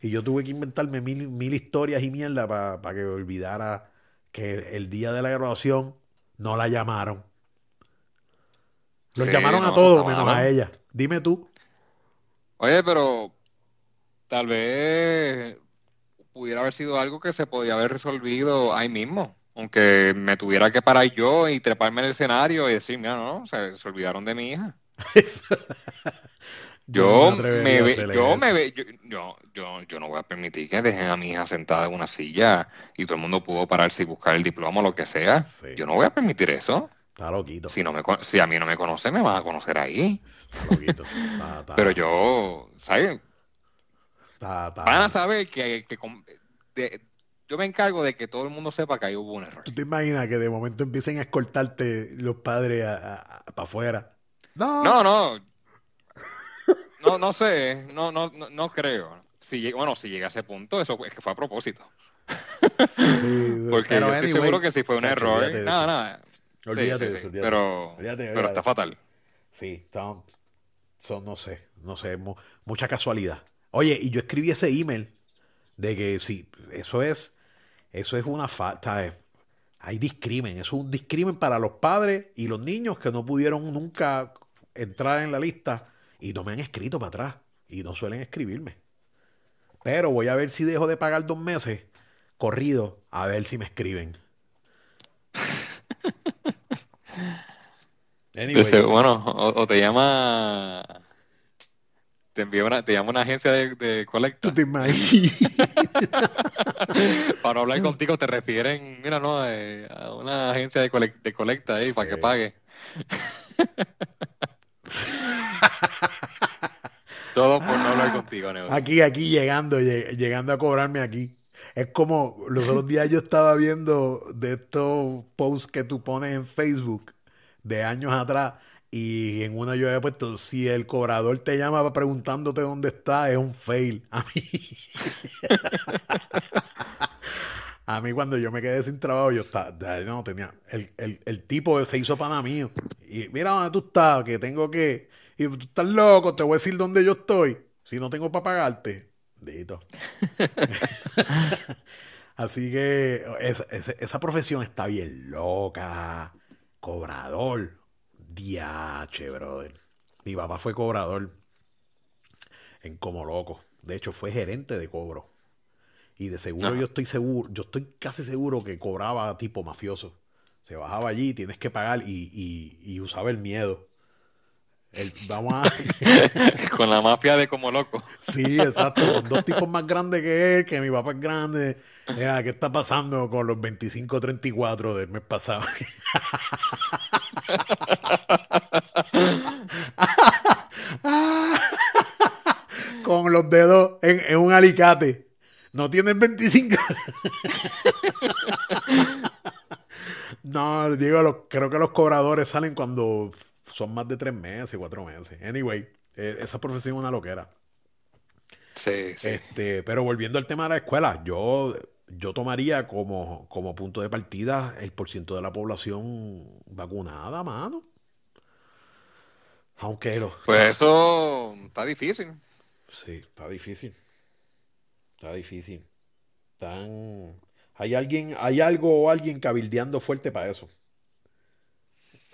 Y yo tuve que inventarme mil, mil historias y mierda para que olvidara que el día de la graduación no la llamaron. Los Sí, llamaron a todos menos a ella. Dime tú. Oye, pero tal vez pudiera haber sido algo que se podía haber resolvido ahí mismo. Aunque me tuviera que parar yo y treparme en el escenario y decir, mira, no, se, se olvidaron de mi hija. Yo no me ve, yo eso. me ve, yo, yo, yo, yo no voy a permitir que dejen a mi hija sentada en una silla y todo el mundo pudo pararse y buscar el diploma o lo que sea. Sí. Yo no voy a permitir eso. Está loquito. Si no me, con- si a mí no me conoce, me van a conocer ahí. Está loquito. Está, está- Pero yo, ¿sabes? Van a saber que, que de- yo me encargo de que todo el mundo sepa que ahí hubo un error. ¿Tú te imaginas que de momento empiecen a escoltarte los padres para afuera? No. No, no. No, no sé, no, no, no, no creo. Si, bueno, si llega a ese punto, eso es que fue a propósito. Sí, Porque pero yo estoy anyway, seguro que si fue un error, olvídate de nada, eso. nada. Sí, Olvídate sí, eso, olvídate. Pero, Olvídate, pero olvídate. está fatal. Sí, está- son, no sé, no sé, mu- mucha casualidad. Oye, y yo escribí ese email de que sí, eso es, eso es una falta, hay discrimen, eso es un discrimen para los padres y los niños que no pudieron nunca entrar en la lista y no me han escrito para atrás y no suelen escribirme. Pero voy a ver si dejo de pagar dos meses corrido, a ver si me escriben. Anyway, bueno, o, o te llama, te envía una, te llama una agencia de, de colecta. ¿tú te imaginas? Para no hablar contigo te refieren, mira, no, eh, a una agencia de, colec- de colecta ahí para que pague. Todo por no hablar contigo, Neo. Aquí, aquí llegando, lle- llegando a cobrarme aquí. Es como los otros días yo estaba viendo de estos posts que tú pones en Facebook de años atrás y en una yo había puesto, si el cobrador te llama preguntándote dónde está, es un fail. A mí, a mí cuando yo me quedé sin trabajo, yo estaba, no tenía, el, el, el tipo se hizo pana mío. Y mira dónde tú estás, que tengo que, y tú estás loco, te voy a decir dónde yo estoy, si no tengo para pagarte. Dito. Así que esa- esa profesión está bien loca. Cobrador. Diache, brother. Mi papá fue cobrador en Como Loco. De hecho, fue gerente de cobro. Y de seguro Ajá. yo estoy seguro, yo estoy casi seguro que cobraba tipo mafioso. Se bajaba allí, tienes que pagar y, y- y usaba el miedo. El- vamos a... Con la mafia de como loco. Sí, exacto, con dos tipos más grandes que él, que mi papá es grande. Mira, ¿qué está pasando con los 25-34 del mes pasado? con los dedos en, en un alicate. No tienes 25. No, digo, creo que los cobradores salen cuando son más de tres meses, cuatro meses. Anyway, eh, esa profesión es una loquera. Sí, sí. Este, pero volviendo al tema de la escuela, yo, yo tomaría como, como punto de partida el porciento de la población vacunada, mano. Aunque lo, Pues eso está difícil. Sí, está difícil. Está difícil. Tan... Hay alguien, hay algo o alguien cabildeando fuerte para eso.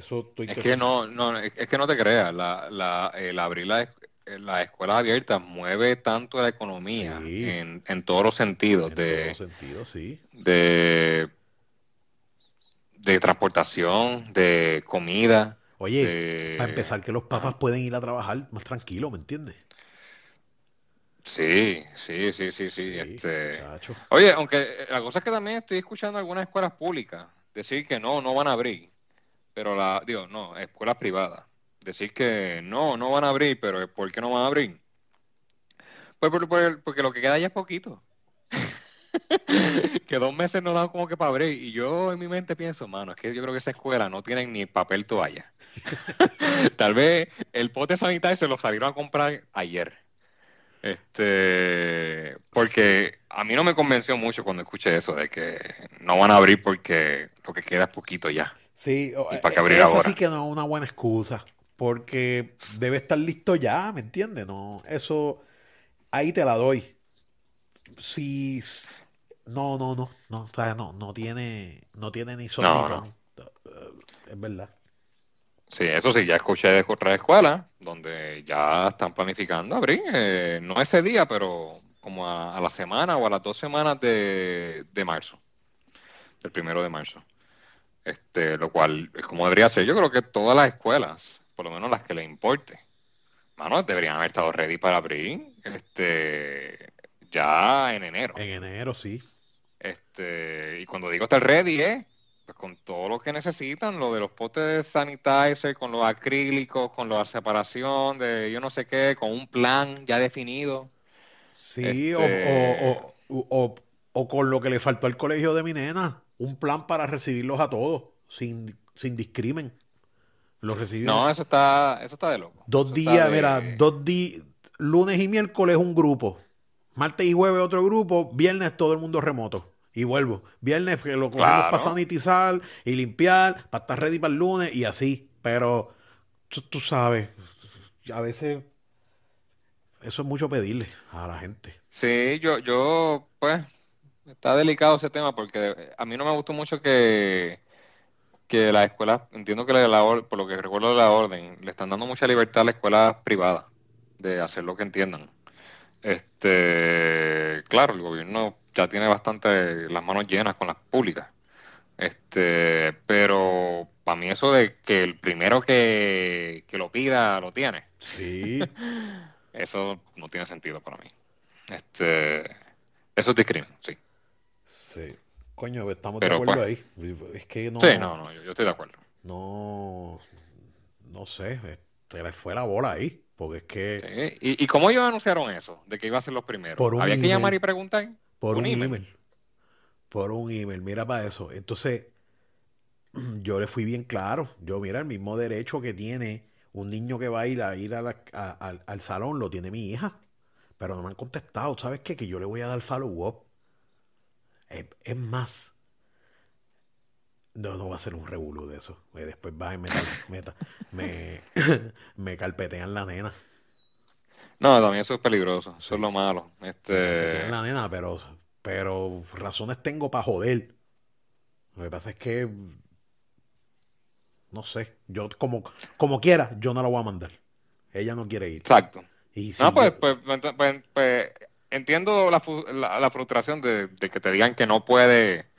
Eso estoy Es que no, no, es es que no te creas, la, la, el abrir la, la escuela abierta mueve tanto la economía Sí. en, en todos los sentidos, en de, todo sentido, sí. de, de transportación, de comida, Oye, de... para empezar, que los papás pueden ir a trabajar más tranquilos, ¿me entiendes? Sí, sí, sí, sí, sí. Sí, Este... Oye, aunque eh, la cosa es que también estoy escuchando algunas escuelas públicas decir que no, no van a abrir, pero la, digo, no, escuelas privadas, decir que no, no van a abrir, pero ¿por qué no van a abrir? Pues por- por- porque lo que queda ya es poquito. que dos meses no dan como que para abrir. Y yo en mi mente pienso, mano, es que yo creo que esa escuela no tienen ni papel toalla. Tal vez el pote sanitario se lo salieron a comprar ayer. Este, porque a mí no me convenció mucho cuando escuché eso de que no van a abrir porque lo que queda es poquito ya. Sí, ¿Y para eh, abrir esa ahora? sí que no es una buena excusa. Porque debe estar listo ya, ¿me entiendes? No, eso ahí te la doy. Si no, no, no, no, o sea, no, no tiene, no tiene ni son No, no. Eh, Es verdad. Sí, eso sí, ya escuché de otras escuelas donde ya están planificando abrir, eh, no ese día, pero como a, a la semana o a las dos semanas de, de marzo, del primero de marzo. Este, lo cual es como debería ser. Yo creo que todas las escuelas, por lo menos las que les importe, mano, deberían haber estado ready para abrir, este, ya en enero. En enero sí. Este, y cuando digo estar ready, ¿eh? Pues con todo lo que necesitan, lo de los potes de sanitizer, con los acrílicos, con la separación de yo no sé qué, con un plan ya definido. Sí, o, Este- o, o, o- o con lo que le faltó al colegio de mi nena, un plan para recibirlos a todos, sin, sin discrimen. Los reciben No, eso está, eso está de loco. dos Eso días, de- mira, dos días, lunes y miércoles un grupo, martes y jueves otro grupo, viernes todo el mundo remoto. Y vuelvo. Viernes que lo cogemos Claro. para sanitizar y limpiar, para estar ready para el lunes y así. Pero tú, tú sabes, a veces eso es mucho pedirle a la gente. Sí, yo, yo, pues, está delicado ese tema porque a mí no me gustó mucho que, que la escuela, entiendo que la, la or- por lo que recuerdo de la orden, le están dando mucha libertad a la escuela privada de hacer lo que entiendan. Este, claro, el gobierno ya tiene bastante las manos llenas con las públicas. Este, pero para mí eso de que el primero que, que lo pida lo tiene. Sí. Eso no tiene sentido para mí. Este, eso es discrimen, sí. Sí. Coño, estamos Pero, de acuerdo pues, ahí. Es que no, Sí, no, no, yo, yo estoy de acuerdo. no, no sé, se les fue la bola ahí. Porque es que Sí. ¿Y, y cómo ellos anunciaron eso? De que iba a ser los primeros. Por un Había que llamar y preguntar. por un, un email. email. Por un email, mira para eso. Entonces, yo le fui bien claro. Yo, mira, el mismo derecho que tiene un niño que va a ir a ir a la- a- al, al salón lo tiene mi hija. Pero no me han contestado. ¿Sabes qué? Que yo le voy a dar follow up. Es, es más. No, no va a ser un revuelo de eso. Eh, Después va y me, me, me, me carpetean la nena. No, también eso es peligroso. Eso es lo malo. Este, la nena, pero, pero razones tengo para joder. Lo que pasa es que. No sé. Yo, como, como quiera, yo no la voy a mandar. Ella no quiere ir. exacto. Y si No, pues, yo- pues, pues, pues, pues, entiendo la, la, la frustración de, de que te digan que no puede,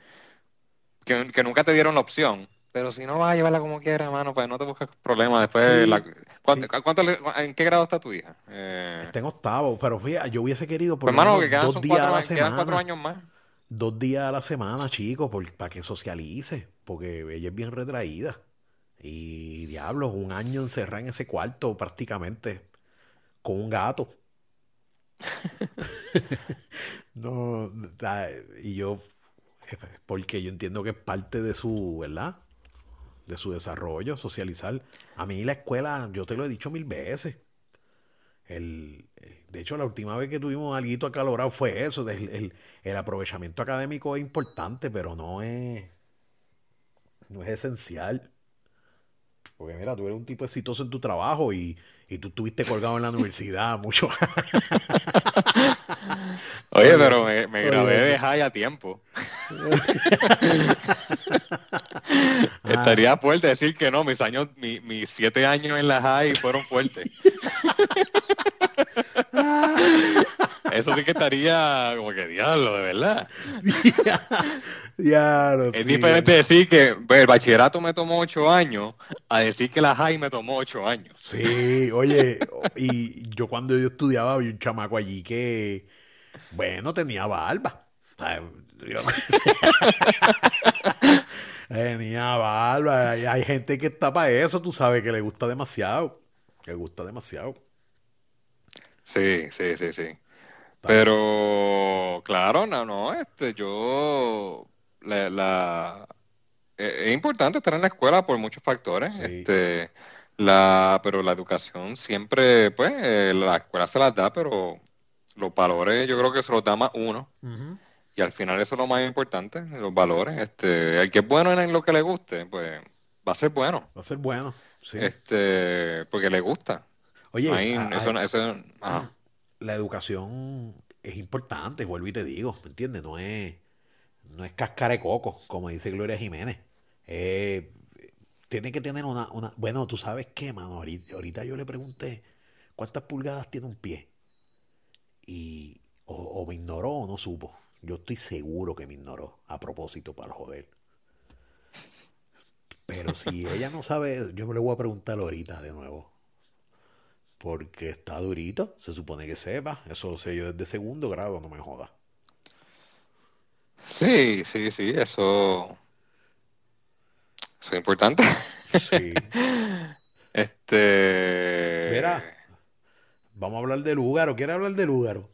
que, que nunca te dieron la opción. Pero si no vas a llevarla como quieras, hermano, pues no te busques problemas. Después, Sí, la- ¿cuánto- sí. cuánto le- ¿en qué grado está tu hija? Eh, está en octavo, pero fíjate, yo hubiese querido por pues, hermano, que quedan, dos días cuatro, a la a- quedan cuatro semana. años más. Dos días a la semana, chicos, para que socialice. Porque ella es bien retraída. Y diablo, un año encerrada en ese cuarto prácticamente con un gato. no, y yo, porque yo entiendo que es parte de su, ¿verdad? de su desarrollo, socializar. A mí la escuela, yo te lo he dicho mil veces. El, de hecho, la última vez que tuvimos algo acalorado fue eso. El, el, aprovechamiento académico es importante, pero no es, no es esencial. Porque mira, tú eres un tipo exitoso en tu trabajo y, y tú estuviste colgado en la universidad mucho. Oye, pero me, me gradué de high a tiempo. Estaría fuerte decir que no, mis años, mis siete años en la high fueron fuertes. Eso sí que estaría como que diablo, de verdad. es diferente decir que pues, el bachillerato me tomó ocho años a decir que la high me tomó ocho años. Sí, oye, y yo cuando yo estudiaba había un chamaco allí que, bueno, tenía barba. tenía barba. Hay gente que está para eso, tú sabes, que le gusta demasiado. Que le gusta demasiado. Sí, sí, sí, sí. Pero, claro, no, no, este, yo, la, e, es importante estar en la escuela por muchos factores, este, la, pero la educación siempre, pues, eh, la escuela se las da, pero los valores yo creo que se los da más uno. Y al final eso es lo más importante, los valores. Este, el que es bueno en lo que le guste, pues va a ser bueno. Va a ser bueno, sí. Este, porque le gusta. Oye, la educación es importante, vuelvo y te digo, ¿me entiendes? No es, no es cascar coco, como dice Gloria Jiménez. Eh, tiene que tener una, una... Bueno, tú sabes qué, mano. Ahorita, yo le pregunté cuántas pulgadas tiene un pie. Y o, me ignoró o no supo. Yo estoy seguro que me ignoró a propósito para joder. Pero si ella no sabe, yo me le voy a preguntar ahorita de nuevo porque está durito, se supone que sepa. Eso lo sé yo desde segundo grado, no me joda. Sí, sí, sí, eso. Eso es importante. Sí. este. Mira, vamos a hablar del Lúgaro. ¿Quieres hablar del Lúgaro?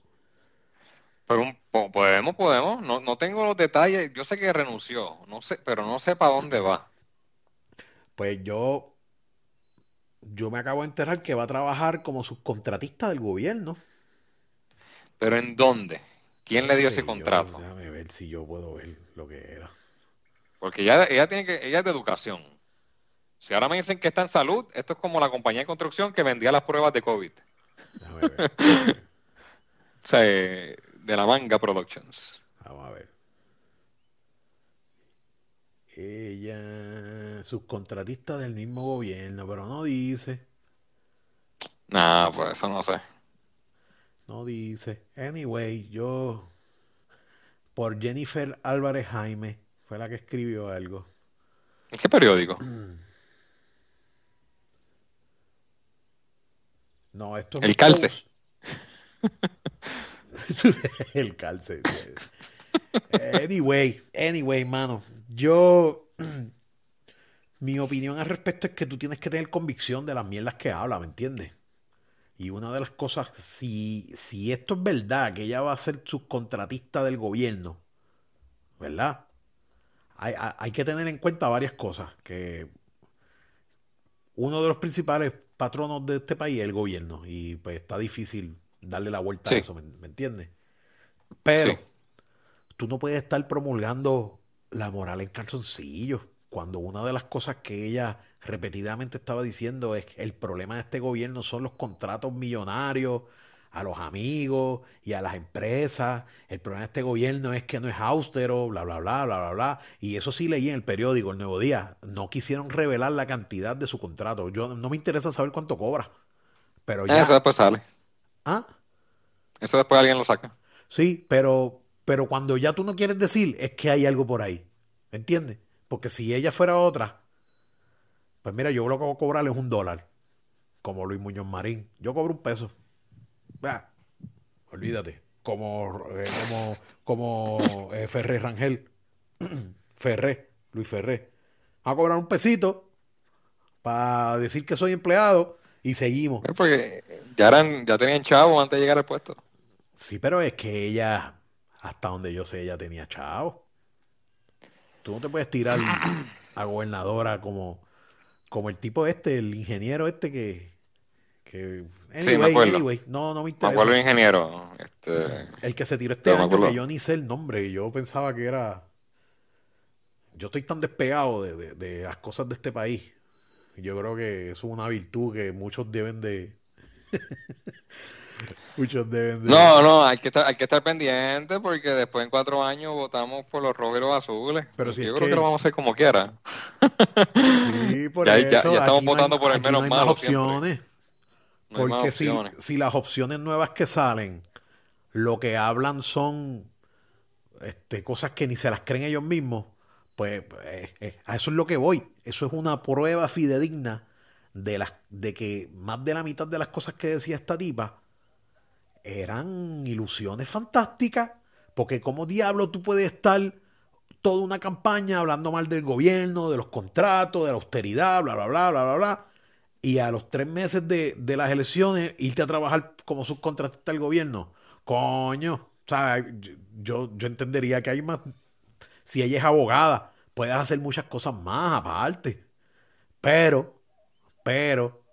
Pero podemos, podemos. No, no tengo los detalles. Yo sé que renunció, no sé, pero no sé para dónde va. Pues yo yo me acabo de enterar que va a trabajar como subcontratista del gobierno. ¿Pero en dónde? ¿Quién le dio ese contrato? déjame ver si yo puedo ver lo que era. Porque ella, ella, tiene que, ella es de educación. Si ahora me dicen que está en salud, esto es como la compañía de construcción que vendía las pruebas de COVID. Déjame ver. o sea, de la Manga Productions. Vamos a ver. Ella, subcontratista del mismo gobierno, pero no dice. Nah, pues eso no sé. No dice. Anyway, yo. Por Jennifer Álvarez Jaime, fue la que escribió algo. ¿En qué periódico? No, esto es El calce. El calce. Anyway, anyway, mano. Yo. Mi opinión al respecto es que tú tienes que tener convicción de las mierdas que habla, ¿me entiendes? Y una de las cosas, si, si esto es verdad, que ella va a ser subcontratista del gobierno, ¿verdad? Hay, hay, que tener en cuenta varias cosas. Que uno de los principales patronos de este país es el gobierno. Y pues está difícil darle la vuelta a eso, ¿me, entiendes? Pero tú no puedes estar promulgando la moral en calzoncillos cuando una de las cosas que ella repetidamente estaba diciendo es que el problema de este gobierno son los contratos millonarios a los amigos y a las empresas. El problema de este gobierno es que no es austero, bla, bla, bla, bla, bla, bla. Y eso sí leí en el periódico, El Nuevo Día. No quisieron revelar la cantidad de su contrato. Yo no me interesa saber cuánto cobra. Pero ya... Eso después sale. ¿Ah? Eso después alguien lo saca. Sí, pero pero cuando ya tú no quieres decir, es que hay algo por ahí. ¿Me entiendes? Porque si ella fuera otra, pues mira, yo lo que voy a cobrar es un dólar. Como Luis Muñoz Marín. Yo cobro un peso. Va, olvídate. Como, eh, como, como eh, Ferré Rangel. Ferré, Luis Ferré. Va a cobrar un pesito para decir que soy empleado y seguimos. Porque ya, eran, ya tenían chavo antes de llegar al puesto. Sí, pero es que ella hasta donde yo sé, ella tenía chao. Tú no te puedes tirar a gobernadora como, como el tipo este, el ingeniero este que... que Sí, me anyway, acuerdo. anyway, no, no me Me interesa. acuerdo el ingeniero. Este, El que se tiró este Pero me año, que yo ni sé el nombre, y yo pensaba que era... Yo estoy tan despegado de, de- de las cosas de este país. Yo creo que eso es una virtud que muchos deben de... muchos deben de... No, no, hay que estar, hay que estar pendiente porque después en cuatro años votamos por los rojos y los azules. Pero si Yo creo que, que- lo vamos a hacer como quiera. Sí, por Ya- eso, ya estamos hay- votando por el menos no hay más malo opciones. No hay más Porque si, si las opciones nuevas que salen, lo que hablan son este, cosas que ni se las creen ellos mismos, pues eh, eh, a eso es lo que voy. Eso es una prueba fidedigna de, las, de que más de la mitad de las cosas que decía esta tipa eran ilusiones fantásticas. Porque como diablo tú puedes estar toda una campaña hablando mal del gobierno, de los contratos, de la austeridad, bla, bla, bla, bla, bla, bla. Y a los tres meses de, de las elecciones irte a trabajar como subcontratista del gobierno. Coño. O sea, yo, yo, yo entendería que hay más... Si ella es abogada, puedes hacer muchas cosas más aparte. Pero, pero,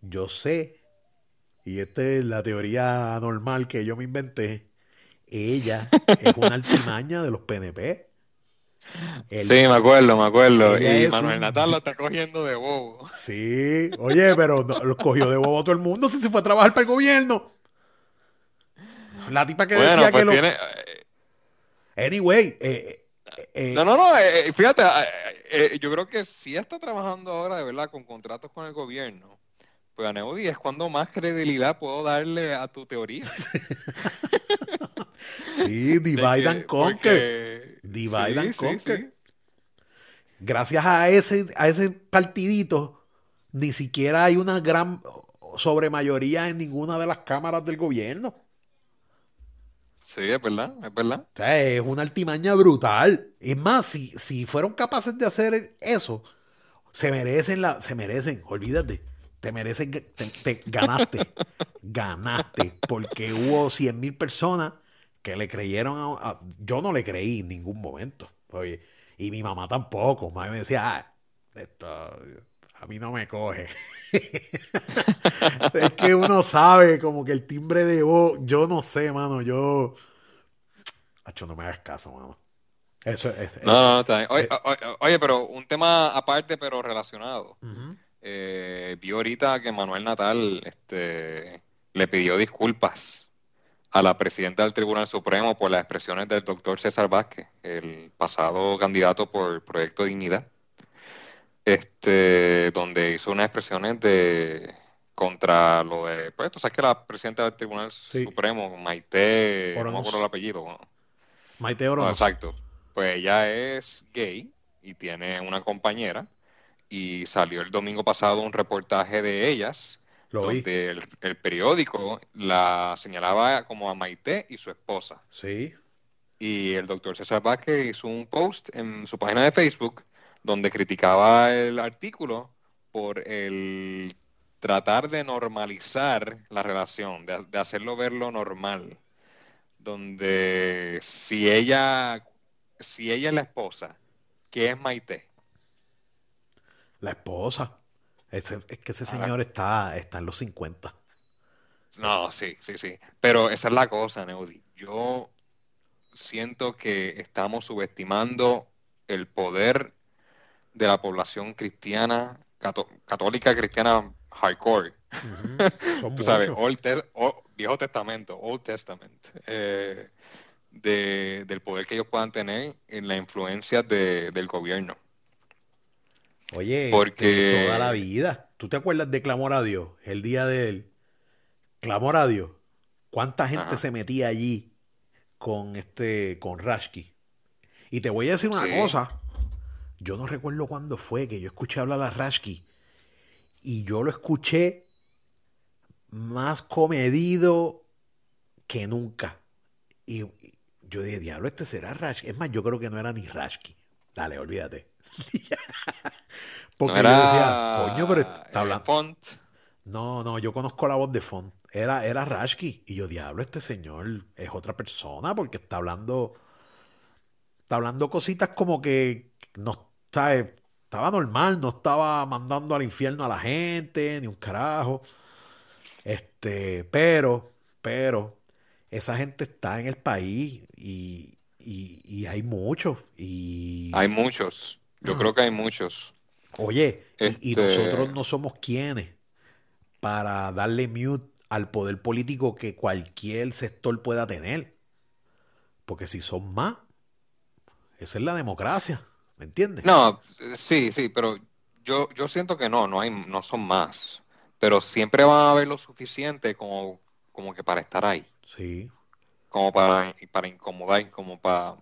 yo sé, y esta es la teoría normal que yo me inventé, ella es una altimaña de los PNP. El- Sí, me acuerdo, me acuerdo. Y Manuel un- Natal lo está cogiendo de bobo. Sí, oye, pero no- lo cogió de bobo todo el mundo si se fue a trabajar para el gobierno. La tipa que Bueno, decía pues que lo... tiene... eh, Anyway, eh, eh, eh, No, no, no, eh, eh, fíjate, eh, eh, yo creo que si ella está trabajando ahora de verdad con contratos con el gobierno, pues Aneudi es cuando más credibilidad puedo darle a tu teoría. sí, De divide que- and conquer. porque- Divide sí, and sí, conquer. sí. Gracias a ese, a ese partidito, ni siquiera hay una gran sobremayoría en ninguna de las cámaras del gobierno. Sí, es verdad, es verdad. O sea, es una altimaña brutal. Es más, si, si fueron capaces de hacer eso, se merecen la, se merecen, olvídate, te merecen, te, te ganaste, ganaste, porque hubo 100 mil personas que le creyeron a, a- yo no le creí en ningún momento, oye, y mi mamá tampoco, mamá me decía, ah, esto a mí no me coge. es que uno sabe como que el timbre de voz, yo no sé, mano, yo... Hacho, no me hagas caso, mano. Eso es... No, no, no, está bien. Oye, pero un tema aparte pero relacionado. Eh, vi ahorita que Manuel Natal este, le pidió disculpas a la presidenta del Tribunal Supremo por las expresiones del doctor César Vázquez, el pasado candidato por Proyecto Dignidad, este, donde hizo unas expresiones de contra lo de, pues tú sabes que la presidenta del Tribunal Sí. Supremo, Maite, no me Oronos. acuerdo el apellido, Maite no, Oronos. exacto. Pues ella es gay y tiene una compañera y salió el domingo pasado un reportaje de ellas Lo donde el, el periódico la señalaba como a Maite y su esposa. Sí. Y el doctor César Vázquez hizo un post en su página de Facebook donde criticaba el artículo por el tratar de normalizar la relación, de, de hacerlo verlo normal. Donde si ella, si ella es la esposa, ¿qué es Maite? La esposa. Ese- es que ese Ahora- señor está, está en los 50. No, sí, sí, sí. Pero esa es la cosa, Neudi. Yo siento que estamos subestimando el poder de la población cristiana, cato- católica cristiana hardcore. Ujú. Son Tú sabes. Old Te- Viejo Testamento, Old Testament, eh, de- del poder que ellos puedan tener en la influencia de- del gobierno. Oye, Porque- este, toda la vida. ¿Tú te acuerdas de Clamor a Dios? El día del Clamor a Dios. ¿Cuánta gente Ajá. se metía allí con este, con Rashki? Y te voy a decir una Sí. cosa. Yo no recuerdo cuándo fue que yo escuché hablar a Rashki. Y yo lo escuché más comedido que nunca. Y yo dije, diablo, este será Rashki. Es más, yo creo que no era ni Rashki. Dale, olvídate. Porque No yo decía, coño, pero está hablando. Font. No, no, yo conozco la voz de Font. Era, era Rashki. Y yo, diablo, este señor es otra persona porque está hablando. Está hablando cositas como que no, ¿sabes? estaba normal, no estaba mandando al infierno a la gente, ni un carajo. Este, pero, pero, esa gente está en el país y, y, y hay muchos. Y, Hay muchos. Yo creo que hay muchos. Oye, y, y Este- nosotros no somos quienes para darle mute al poder político que cualquier sector pueda tener. Porque si son más, esa es la democracia, ¿me entiendes? No, sí, sí, pero yo, yo siento que no, no hay, no son más. Pero siempre va a haber lo suficiente como, como que para estar ahí. Sí. como para, para incomodar, como para,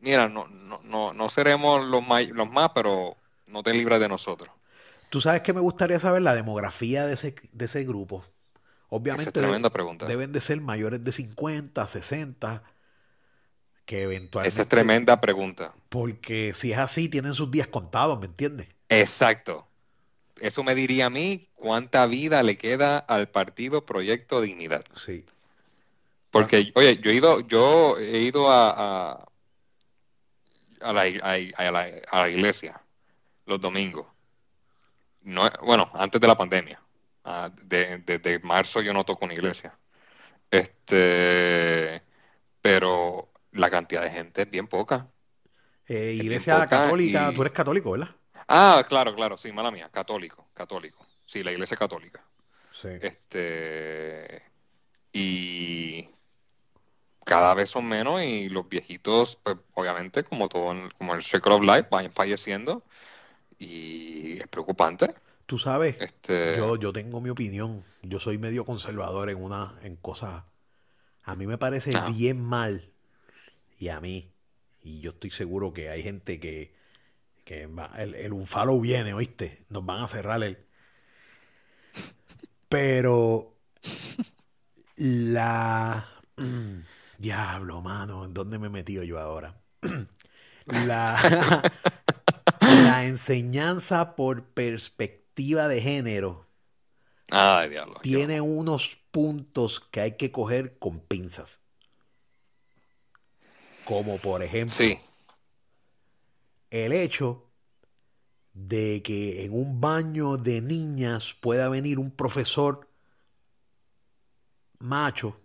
mira, no, no, no, no seremos los, may- los más, pero no te libres de nosotros. Tú sabes que me gustaría saber la demografía de ese, de ese grupo. Obviamente Esa es tremenda deben- pregunta. deben de ser mayores de 50, 60, que eventualmente... Esa es tremenda pregunta. Porque si es así, tienen sus días contados, ¿me entiendes? Exacto. Eso me diría a mí cuánta vida le queda al partido Proyecto Dignidad. Sí. Porque, oye, yo he ido, yo he ido a, a, a la, a- a la- a la iglesia los domingos. No, bueno, antes de la pandemia. Ah, de- Desde marzo yo no toco una iglesia. Este, pero la cantidad de gente es bien poca. Eh, bien iglesia poca católica, y- tú eres católico, ¿verdad? Ah, claro, claro, sí, mala mía, católico, católico. Sí, la iglesia católica. Sí. Este, y cada vez son menos y los viejitos, pues, obviamente, como todo, en- como el Circle of Life, van falleciendo y es preocupante. Tú sabes, Este, yo, yo tengo mi opinión. Yo soy medio conservador en una, en cosas. A mí me parece Ajá. bien mal. Y a mí. Y yo estoy seguro que hay gente que, que va- el, el unfalo viene, ¿oíste? Nos van a cerrar el. Pero la diablo, mano, ¿en dónde me he metido yo ahora? La, la enseñanza por perspectiva de género ay, diablo. yo- tiene unos puntos que hay que coger con pinzas. Como por ejemplo, Sí, el hecho de que en un baño de niñas pueda venir un profesor macho,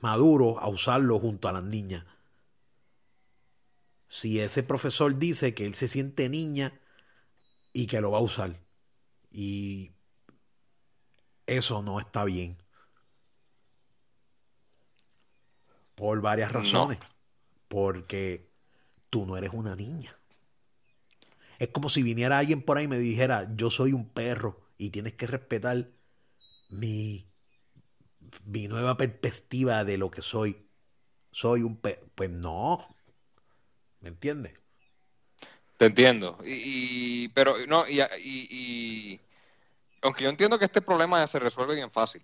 maduro, a usarlo junto a las niñas. Si ese profesor dice que él se siente niña y que lo va a usar. Y eso no está bien. Por varias No. razones. Porque tú no eres una niña. Es como si viniera alguien por ahí y me dijera, yo soy un perro y tienes que respetar mi, mi nueva perspectiva de lo que soy. Soy un perro. Pues no. ¿Me entiendes? Te entiendo. Y, y- pero no, y, y- y- aunque yo entiendo que este problema se resuelve bien fácil,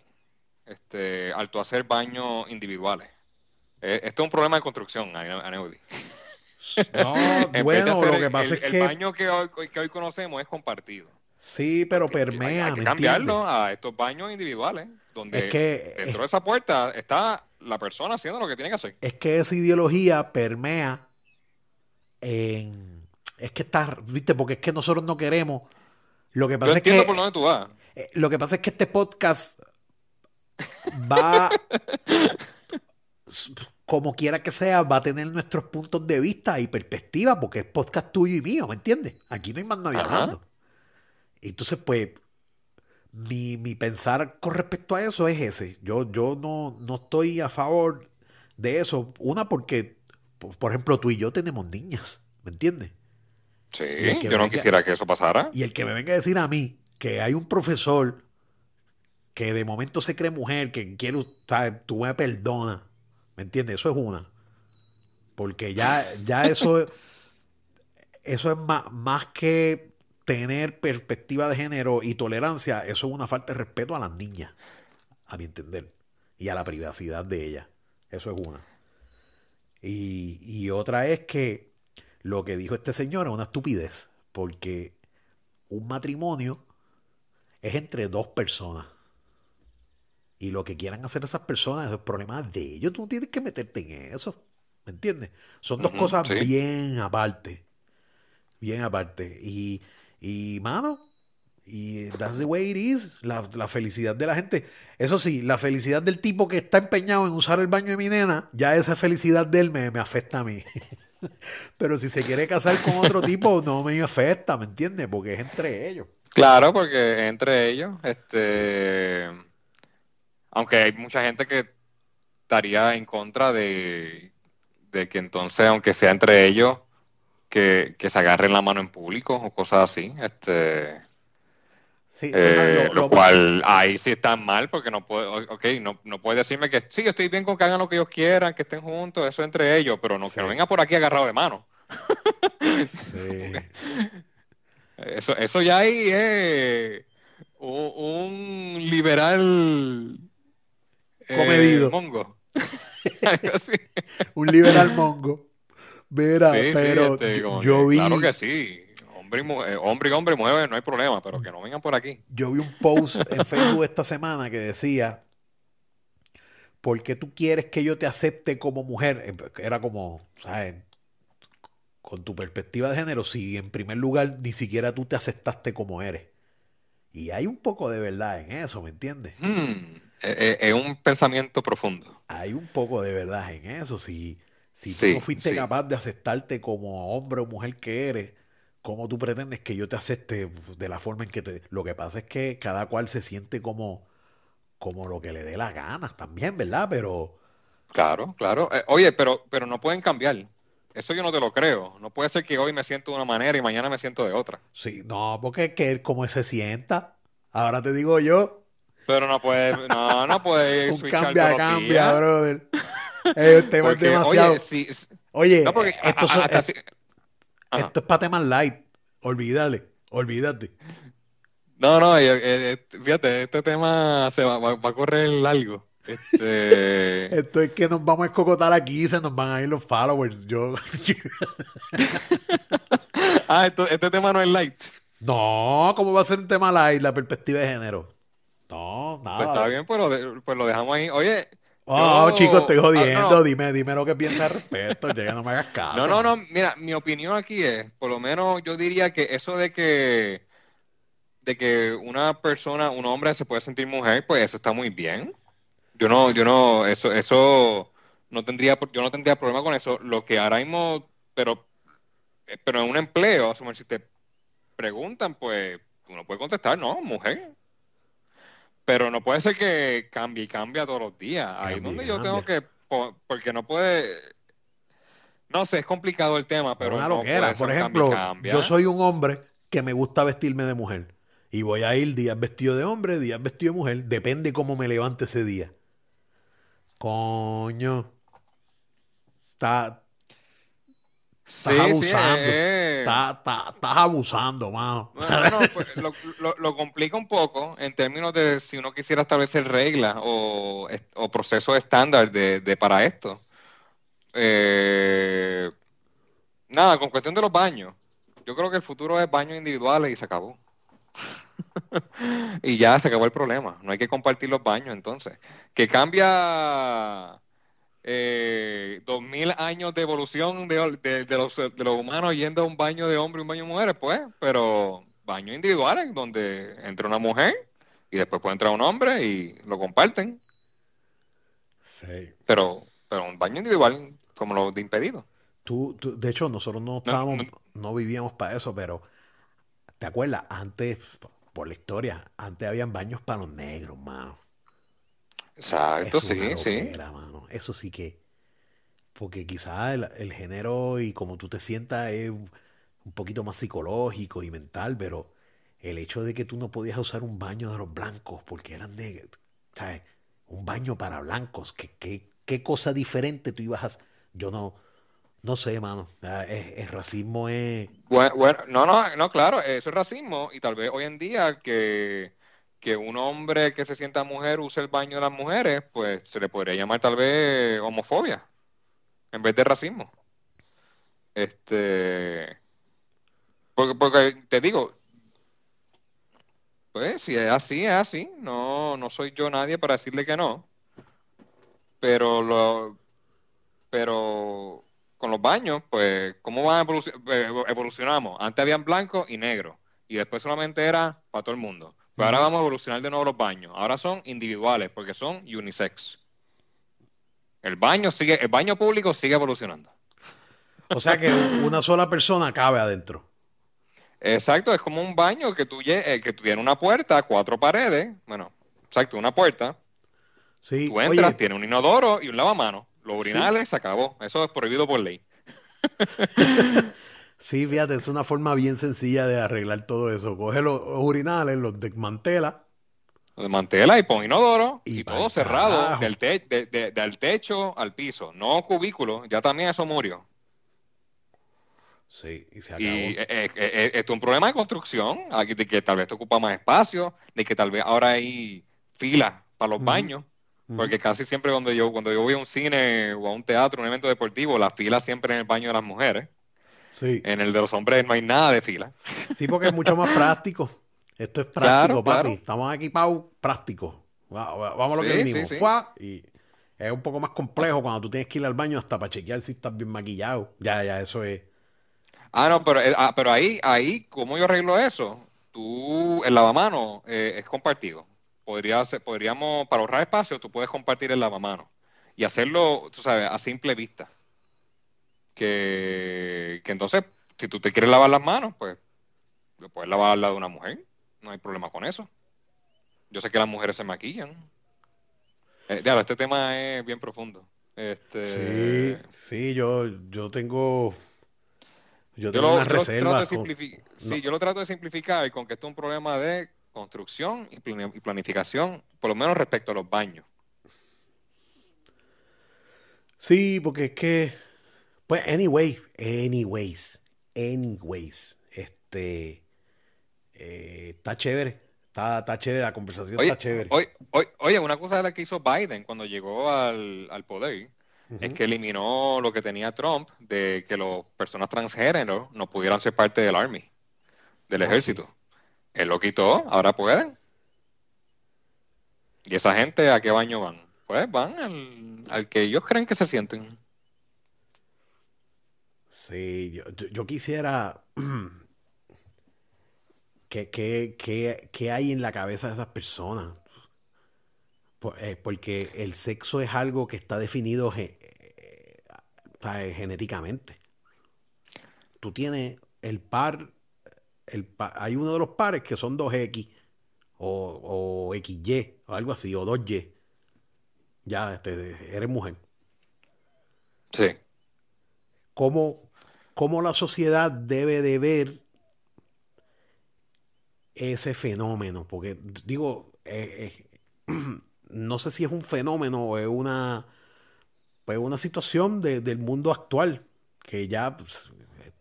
este, al tú hacer baños individuales. Eh, Este es un problema de construcción, Ane- Aneudi. No, bueno, lo que el- pasa el, es el que baño que hoy, que hoy conocemos es compartido. sí, pero hay- permea, hay que ¿me cambiarlo entiendes? a estos baños individuales, donde Es que dentro de esa puerta está la persona haciendo lo que tiene que hacer. es que esa ideología permea en es que está, viste, porque es que nosotros no queremos. Lo que Yo pasa es que por dónde tú vas. eh, lo que pasa es que este podcast va como quiera que sea, va a tener nuestros puntos de vista y perspectiva, porque es podcast tuyo y mío, ¿me entiendes? Aquí no hay más nadie Ajá. hablando. Entonces, pues, mi, mi pensar con respecto a eso es ese. Yo, yo no, no estoy a favor de eso. Una, porque, por, por ejemplo, tú y yo tenemos niñas, ¿me entiendes? Sí, yo no venga- quisiera que eso pasara. Y el que me venga a decir a mí que hay un profesor que de momento se cree mujer, que quiere, ¿sabes? tú me perdonas, ¿me entiendes? Eso es una. Porque ya, ya eso, eso es más, más que tener perspectiva de género y tolerancia, eso es una falta de respeto a las niñas, a mi entender, y a la privacidad de ellas. Eso es una. Y, y otra es que lo que dijo este señor es una estupidez, porque un matrimonio es entre dos personas. Y lo que quieran hacer esas personas es el problema de ellos. Tú no tienes que meterte en eso. ¿Me entiendes? Son dos cosas sí. bien aparte. Bien aparte. Y, Y, mano, y that's the way it is. La, la, felicidad de la gente. Eso sí, la felicidad del tipo que está empeñado en usar el baño de mi nena, ya esa felicidad de él me, me afecta a mí. Pero si se quiere casar con otro tipo, no me afecta, ¿me entiendes? Porque es entre ellos. Claro, porque entre ellos, este, aunque hay mucha gente que estaría en contra de, de que entonces, aunque sea entre ellos, que, que, se agarren la mano en público o cosas así, este, eh, lo, cual ahí sí está mal porque no puede, ok, no, no puede decirme que sí, estoy bien con que hagan lo que ellos quieran, que estén juntos, eso entre ellos, pero no que no venga por aquí agarrado de mano. Sí. Eso, eso ya ahí es un, liberal eh, comedido. mongo. un liberal mongo. Verá, pero este, yo, vi. Claro que sí. Hombre y, mujer, hombre y hombre, mujer, no hay problema, pero que no vengan por aquí. Yo vi un post en Facebook esta semana que decía: ¿Por qué tú quieres que yo te acepte como mujer? Eh, era como, ¿sabes? con tu perspectiva de género, si en primer lugar ni siquiera tú te aceptaste como eres. Y hay un poco de verdad en eso, ¿me entiendes? Hmm, es, e, un pensamiento profundo. Hay un poco de verdad en eso. Si, si tú no fuiste capaz de aceptarte como hombre o mujer que eres, ¿cómo tú pretendes que yo te acepte de la forma en que te... Lo que pasa es que cada cual se siente como, como lo que le dé la gana también, ¿verdad? Pero... Claro, claro. Eh, oye, pero, pero no pueden cambiar. Eso yo no te lo creo. No puede ser que hoy me siento de una manera y mañana me siento de otra. Sí, no, porque es que él como se sienta. Ahora te digo yo. Pero no puede, no, no puede Un cambia, cambia, brother. Es demasiado. Oye, esto, esto es para temas light. Olvídale, olvídate. No, no, fíjate, este tema se va, va a correr largo. Este... Esto es que nos vamos a escocotar aquí y se nos van a ir los followers. Yo... ah, este tema no es light. No, ¿cómo va a ser un tema light la perspectiva de género? No, nada. Pues está bien, pues lo, pues lo dejamos ahí. Oye. Oh, chicos, estoy ah, jodiendo. Dime, dime lo que piensas al respecto. ya no me hagas caso. No, no, no. Mira, mi opinión aquí es, por lo menos yo diría que eso de que de que una persona, un hombre se puede sentir mujer, pues eso está muy bien. Yo no, yo no, eso, eso no tendría, yo no tendría problema con eso. Lo que ahora mismo, pero, pero en un empleo, si te preguntan, pues uno puede contestar, no, mujer. Pero no puede ser que cambie y cambie todos los días. Ahí es donde yo tengo que, porque no puede, no sé, es complicado el tema, pero no Por ejemplo, yo soy un hombre que me gusta vestirme de mujer. Y voy a ir días vestido de hombre, días vestido de mujer. Depende cómo me levante ese día. Coño. Está. Estás abusando. Eh. estás, abusando, mano. Pues, lo, complica un poco en términos de si uno quisiera establecer reglas o, o procesos estándar de, para esto. Eh, nada, con cuestión de los baños. Yo creo que el futuro es baños individuales y se acabó. y ya se acabó el problema. No hay que compartir los baños entonces. Que cambia eh, dos mil años de evolución de, los, de, los, humanos yendo a un baño de hombre y un baño de mujeres, pues, pero baños individuales donde entra una mujer y después puede entrar un hombre y lo comparten. Sí. Pero, pero un baño individual como lo de impedido. Tú, de hecho, nosotros no estábamos, no vivíamos para eso, pero ¿te acuerdas? Antes, por la historia, antes habían baños para los negros, mano. Exacto, sí, sí. Eso sí que. Porque quizás el, género y como tú te sientas es un poquito más psicológico y mental, pero el hecho de que tú no podías usar un baño de los blancos porque eran negros, ¿sabes? Un baño para blancos, ¿qué, qué, cosa diferente tú ibas a... Yo no, no sé, mano. El, racismo es. Bueno, no, no, no, claro, eso es racismo. Y tal vez hoy en día que, que un hombre que se sienta mujer use el baño de las mujeres, pues se le podría llamar tal vez homofobia en vez de racismo. Este. Porque, porque te digo, pues si es así, es así. No, no soy yo nadie para decirle que no. Pero lo. Pero con los baños, pues, ¿cómo van eh, evolucionamos? Antes habían blanco y negro. y después solamente era para todo el mundo. Pero ahora vamos a evolucionar de nuevo los baños. Ahora son individuales porque son unisex. El baño sigue, el baño público sigue evolucionando. O sea que una sola persona cabe adentro. Exacto, es como un baño que tú, eh, que una puerta, cuatro paredes, bueno, exacto, una puerta. Sí, tú entras, tiene un inodoro y un lavamano. Los urinales se acabó. Eso es prohibido por ley. sí, fíjate, es una forma bien sencilla de arreglar todo eso. Coge los urinales, los desmantela. Los desmantela y pon inodoro y, todo cerrado, del, del techo al piso. No cubículo, ya también eso murió. Sí, y se acabó. Y eh, eh, eh, esto es un problema de construcción, de que tal vez te ocupa más espacio, de que tal vez ahora hay filas para los baños, porque casi siempre cuando yo, cuando yo voy a un cine o a un teatro, un evento deportivo, la fila siempre en el baño de las mujeres. Sí. En el de los hombres no hay nada de fila. Sí, porque es mucho más práctico. Esto es práctico, papi. Estamos equipados prácticos. Vamos a lo que venimos. Y es un poco más complejo cuando tú tienes que ir al baño hasta para chequear si estás bien maquillado. Ya, ya, eso es Ah, no, pero, eh, ah, pero ahí, ahí, ¿cómo yo arreglo eso? Tú, el lavamano eh, es compartido. Podría ser, podríamos, para ahorrar espacio, tú puedes compartir el lavamano y hacerlo, tú sabes, a simple vista. Que, que entonces, si tú te quieres lavar las manos, pues lo puedes lavar al lado de una mujer. No hay problema con eso. Yo sé que las mujeres se maquillan. Eh, este tema es bien profundo. Este... Sí, sí, yo, yo tengo yo tengo una reserva. Sí, yo lo trato de simplificar con que esto es un problema de construcción y planificación, por lo menos respecto a los baños. Sí, porque es que, pues, anyway, anyways, anyways, este, eh, está chévere, está, está, chévere, la conversación está chévere. Oye, una cosa de la que hizo Biden cuando llegó al, al poder, es que eliminó lo que tenía Trump de que las personas transgénero no pudieran ser parte del Army, del ah, ejército. Él lo quitó, ahora pueden. ¿Y esa gente a qué baño van? Pues van al, que ellos creen que se sienten. Sí, yo, quisiera... ¿Qué, qué, hay en la cabeza de esas personas? Eh, porque el sexo es algo que está definido genéticamente. Tú tienes el par, el hay uno de los pares que son 2X o, o XY o algo así, o 2Y. Ya este, eres mujer. Sí. ¿Cómo, ¿Cómo, la sociedad debe de ver ese fenómeno? Porque digo, no sé si es un fenómeno o es una pues una situación del mundo actual, que ya pues,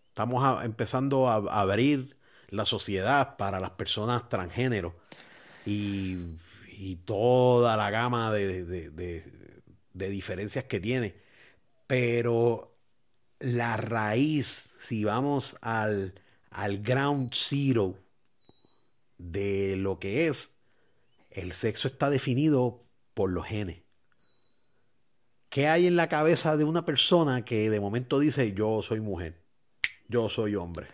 estamos empezando a, abrir la sociedad para las personas transgénero y, toda la gama de, diferencias que tiene. Pero la raíz, si vamos al, al ground zero de lo que es, el sexo está definido por los genes. ¿Qué hay en la cabeza de una persona que de momento dice yo soy mujer, yo soy hombre?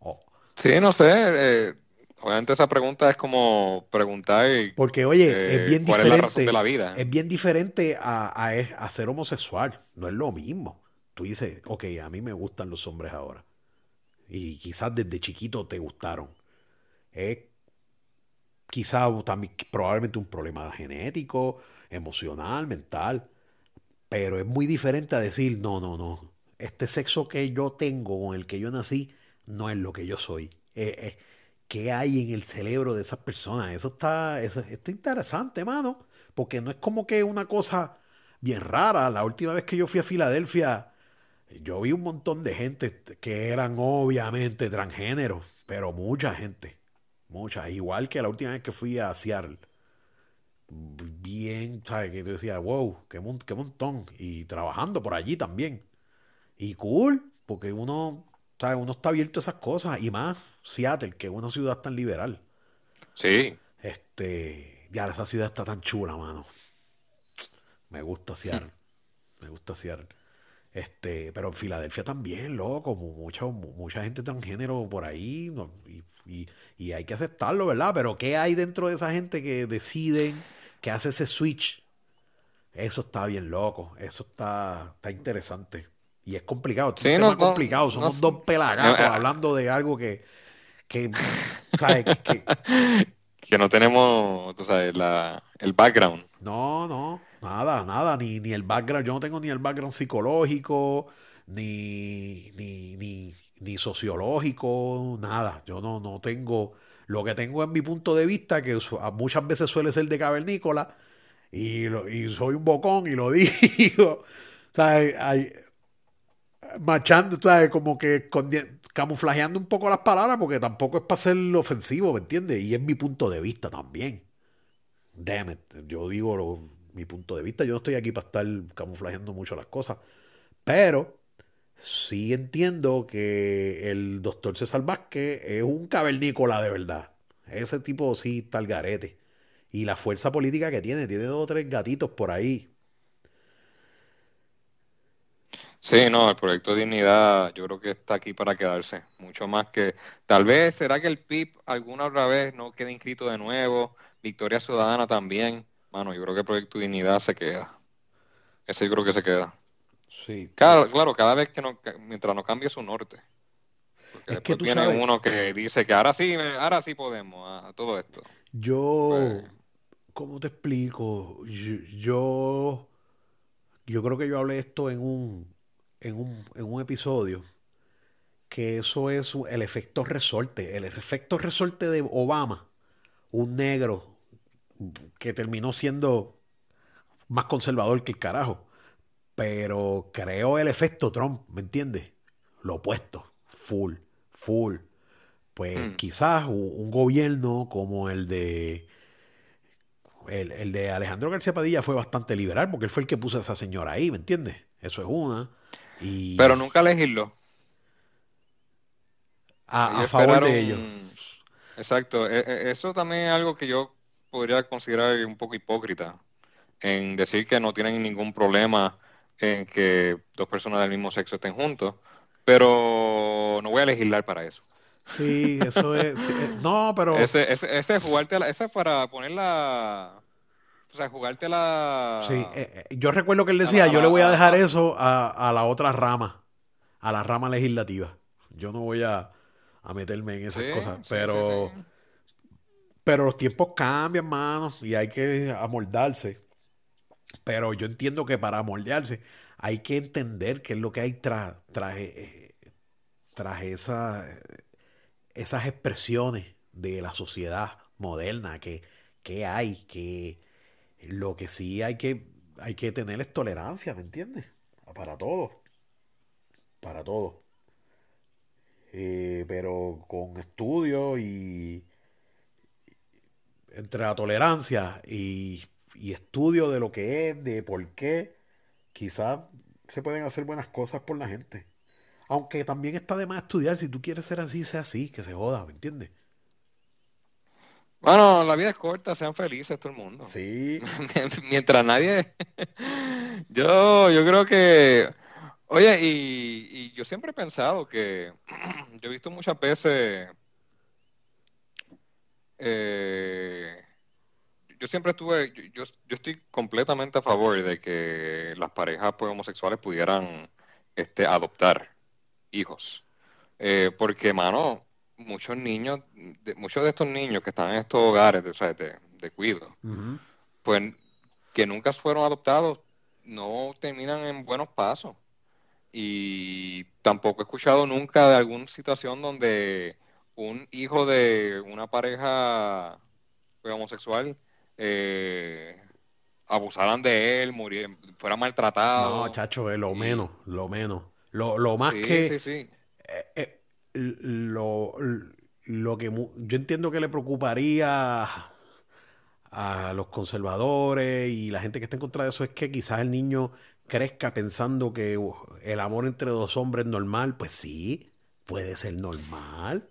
Oh. Sí, no sé. Eh, obviamente esa pregunta es como preguntar. Porque, oye, es eh, bien ¿cuál diferente. Es la razón de la vida? Es bien diferente a, a, ser homosexual. No es lo mismo. Tú dices, ok, a mí me gustan los hombres ahora. Y quizás desde chiquito te gustaron. Es quizás también probablemente un problema genético emocional, mental. Pero es muy diferente a decir, no, no, no. Este sexo que yo tengo, con el que yo nací, no es lo que yo soy. Eh, eh, ¿Qué hay en el cerebro de esas personas? Eso está, eso está interesante, mano. Porque no es como que una cosa bien rara. La última vez que yo fui a Filadelfia, yo vi un montón de gente que eran obviamente transgéneros, pero mucha gente. Mucha. Igual que la última vez que fui a Seattle bien, ¿sabes? Que tú decías, wow, qué, qué montón. Y trabajando por allí también. Y cool, porque uno, ¿sabes? Uno está abierto a esas cosas. Y más Seattle, que es una ciudad tan liberal. Sí. Este, ya esa ciudad está tan chula, mano. Me gusta Seattle. Me gusta Seattle. Este, pero en Filadelfia también, loco, mucha, mucha gente transgénero por ahí, y, y, hay que aceptarlo, ¿verdad? Pero ¿qué hay dentro de esa gente que deciden, que hace ese switch? Eso está bien loco, eso está, está interesante. Y es complicado, es un tema complicado. Somos dos pelagatos hablando de algo que, que ¿sabes? Que, que, no tenemos, tú sabes, la, el background. No, no, nada, nada, ni, ni el background, yo no tengo ni el background psicológico, ni, ni, ni, ni sociológico, nada. Yo no, no tengo, lo que tengo es mi punto de vista, que muchas veces suele ser de cavernícola, y, y soy un bocón y lo digo. ¿Sabes? Hay, machando, ¿sabes? Como que camuflajeando un poco las palabras porque tampoco es para ser ofensivo, ¿me entiendes? Y es mi punto de vista también. Damn it. Yo digo mi punto de vista. Yo no estoy aquí para estar camuflajeando mucho las cosas. Pero sí entiendo que el doctor César Vázquez es un cavernícola de verdad. Ese tipo sí está al garete. Y la fuerza política que tiene, tiene dos o tres gatitos por ahí Sí, no, el proyecto Dignidad yo creo que está aquí para quedarse, mucho más que tal vez será que el PIB alguna otra vez no quede inscrito de nuevo, Victoria Ciudadana también, mano, yo creo que el proyecto Dignidad se queda, ese yo creo que se queda. Sí. Claro, claro cada vez que no, mientras no cambie su norte. Porque después viene uno que dice que ahora sí, ahora sí podemos a, todo esto. Yo, pues ¿cómo te explico? yo, yo creo que yo hablé esto en un en un, episodio que eso es el efecto resorte. El efecto resorte de Obama, un negro que terminó siendo más conservador que el carajo. Pero creo el efecto Trump, ¿me entiendes? Lo opuesto, full, full. Pues mm. quizás un gobierno como el de el, el, de Alejandro García Padilla fue bastante liberal porque él fue el que puso a esa señora ahí, ¿me entiendes? Eso es una. Pero nunca legislo. A, favor de ellos. Exacto. E, e, eso también es algo que yo podría considerar un poco hipócrita. En decir que no tienen ningún problema en que dos personas del mismo sexo estén juntos. Pero no voy a legislar para eso. Sí, eso es. Eh, no, pero. Ese, ese, ese es jugarte. ese es para poner la o sea, jugarte la... Sí, eh, eh, yo recuerdo que él decía, yo le voy a dejar eso a, la otra rama, a la rama legislativa. Yo no voy a, meterme en esas cosas, pero... pero los tiempos cambian, mano, y hay que amoldarse. Pero yo entiendo que para amoldarse hay que entender qué es lo que hay tras, tras, eh, esa, esas expresiones de la sociedad moderna, que, que hay, que lo que sí hay que, hay que tener es tolerancia, ¿me entiendes? Para todo. Para todo. Eh, pero con estudio y entre la tolerancia y, y, estudio de lo que es, de por qué, quizás se pueden hacer buenas cosas por la gente. Aunque también está de más estudiar, si tú quieres ser así, sea así, que se joda, ¿me entiendes? Bueno, la vida es corta, sean felices todo el mundo. Sí. Mientras nadie. yo, yo creo que. Oye, y, yo siempre he pensado que. yo he visto muchas veces. Eh, yo siempre estuve. Yo, yo, estoy completamente a favor de que las parejas pues, homosexuales pudieran este, adoptar hijos. Eh, porque, mano, muchos niños, de, muchos de estos niños que están en estos hogares de, o de, cuido, pues que nunca fueron adoptados, no terminan en buenos pasos. Y tampoco he escuchado nunca de alguna situación donde un hijo de una pareja pues, homosexual eh, abusaran de él, murieran, fuera maltratado. No, chacho, es lo menos, lo menos. Lo, lo más que... Sí, sí. Eh, eh, lo, lo que yo entiendo que le preocuparía a los conservadores y la gente que está en contra de eso es que quizás el niño crezca pensando que uh, el amor entre dos hombres es normal. Pues sí, puede ser normal.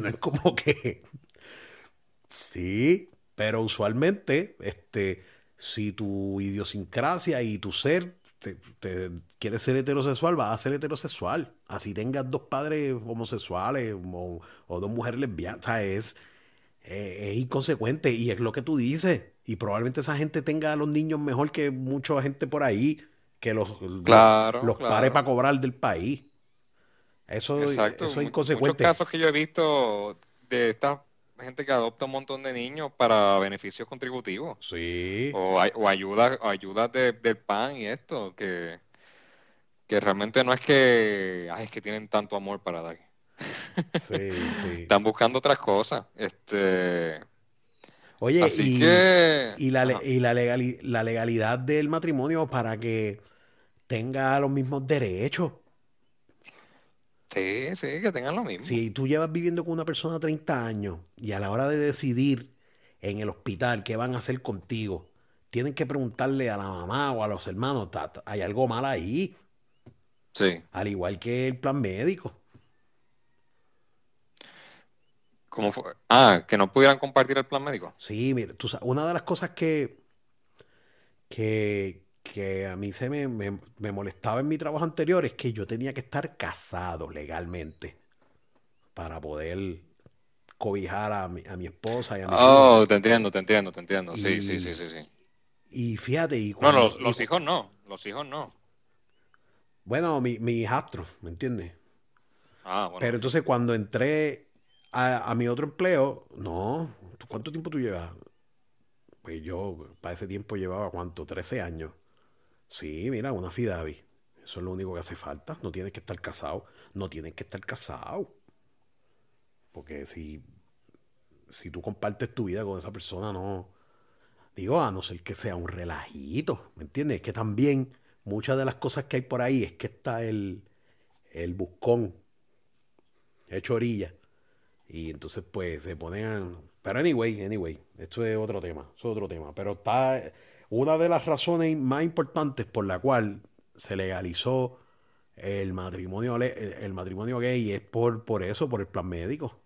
No es como que... Sí, pero usualmente, este, si tu idiosincrasia y tu ser quieres ser heterosexual, vas a ser heterosexual. Así tengas dos padres homosexuales o, dos mujeres lesbianas. O sea, es, es, inconsecuente y es lo que tú dices. Y probablemente esa gente tenga a los niños mejor que mucha gente por ahí, que los, claro, los, pare para cobrar del país. Eso, eso es inconsecuente. Muchos casos que yo he visto de esta gente que adopta un montón de niños para beneficios contributivos. Sí. O, o ayudas ayuda del PAN y esto, que, que realmente no es que, ay, es que tienen tanto amor para dar. Sí, sí. Están buscando otras cosas. Este. Oye, y, y, la, y la, la legalidad del matrimonio para que tenga los mismos derechos. Sí, sí, que tengan lo mismo. Si tú llevas viviendo con una persona 30 años y a la hora de decidir en el hospital qué van a hacer contigo, tienen que preguntarle a la mamá o a los hermanos, hay algo mal ahí. Sí. Al igual que el plan médico. ¿Cómo fue? Ah, que no pudieran compartir el plan médico. Sí, mira, tú una de las cosas que, que, que a mí se me, me, molestaba en mi trabajo anterior es que yo tenía que estar casado legalmente para poder cobijar a mi, a mi esposa y a mis Oh, te entiendo, te entiendo, te entiendo. Sí, sí, sí, sí, sí. Y fíjate, y No, los, los hijos no, los hijos no. Bueno, mi, mi hijastro, ¿me entiendes? Ah, bueno. Pero entonces cuando entré a, a mi otro empleo, no, ¿cuánto tiempo tú llevas? Pues yo para ese tiempo llevaba, ¿cuánto? 13 años. Sí, mira, una Fidavi. Eso es lo único que hace falta. No tienes que estar casado. No tienes que estar casado. Porque si, si tú compartes tu vida con esa persona, no. Digo, a no ser que sea un relajito. ¿Me entiendes? Es que también muchas de las cosas que hay por ahí es que está el, el buscón hecho orilla. Y entonces, pues, se ponen. Pero, anyway, anyway, esto es otro tema. es otro tema. Pero está una de las razones más importantes por la cual se legalizó el matrimonio, el matrimonio gay es por, por eso, por el plan médico.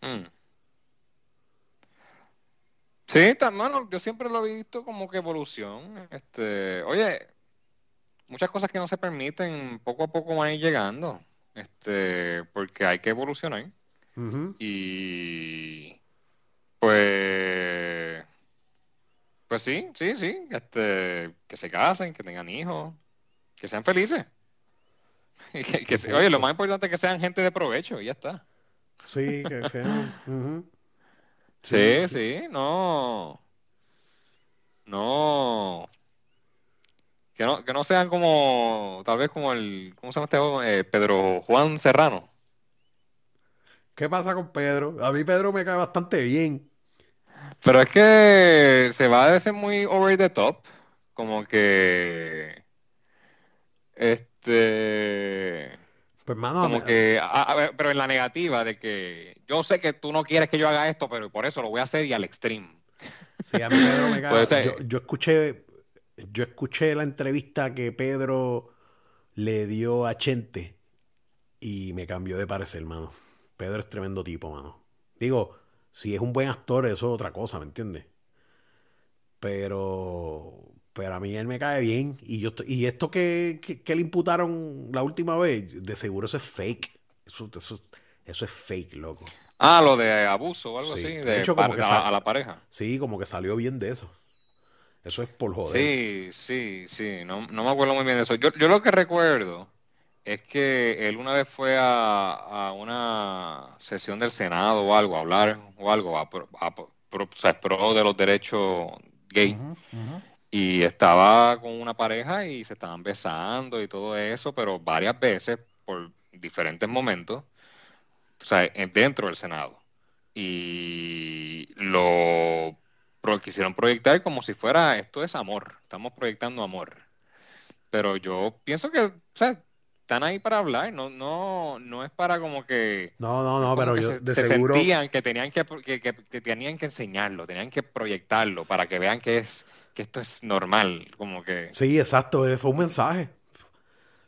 Hmm. Sí, bueno, yo siempre lo he visto como que evolución. Este, oye, muchas cosas que no se permiten, poco a poco van a ir llegando. Este, porque hay que evolucionar. Y pues, pues sí, sí, sí, este, que se casen, que tengan hijos, que sean felices. que, oye, lo más importante es que sean gente de provecho y ya está. Sí, que sean. sí, sí, no. No. Que no, que no sean como, tal vez como el, ¿cómo se llama este? Eh, Pedro Juan Serrano. ¿Qué pasa con Pedro? A mí Pedro me cae bastante bien. Pero es que se va a veces muy over the top. Como que. Este. Pues, mano, como que. pero en la negativa de que yo sé que tú no quieres que yo haga esto, pero por eso lo voy a hacer y al extreme. Sí, a mí Pedro me. Yo, yo, escuché. Yo escuché la entrevista que Pedro le dio a Chente y me cambió de parecer, hermano. Pedro es tremendo tipo, mano. Digo, si es un buen actor, eso es otra cosa, ¿me entiendes? Pero, pero a mí él me cae bien. Y yo y esto que, que, le imputaron la última vez, de seguro eso es fake. Eso, eso, es fake, loco. Ah, lo de abuso o algo así, de, hecho, como que a, la pareja. Sí, como que salió bien de eso. Eso es por joder. Sí, sí, sí. No, no me acuerdo muy bien de eso. Yo, yo lo que recuerdo es que él una vez fue a, una sesión del Senado o algo, a hablar o algo, a, pro, de los derechos gay. Y estaba con una pareja y se estaban besando y todo eso, pero varias veces, por diferentes momentos, o sea, dentro del Senado. Y lo quisieron proyectar como si fuera, esto es amor, estamos proyectando amor. Pero yo pienso que, o sea, están ahí para hablar, no, no, no es para como que... No, no, no, pero yo de se seguro... sentían que tenían que, que, tenían que enseñarlo, tenían que proyectarlo para que vean que es que esto es normal, como que... Sí, exacto, eh, fue un mensaje.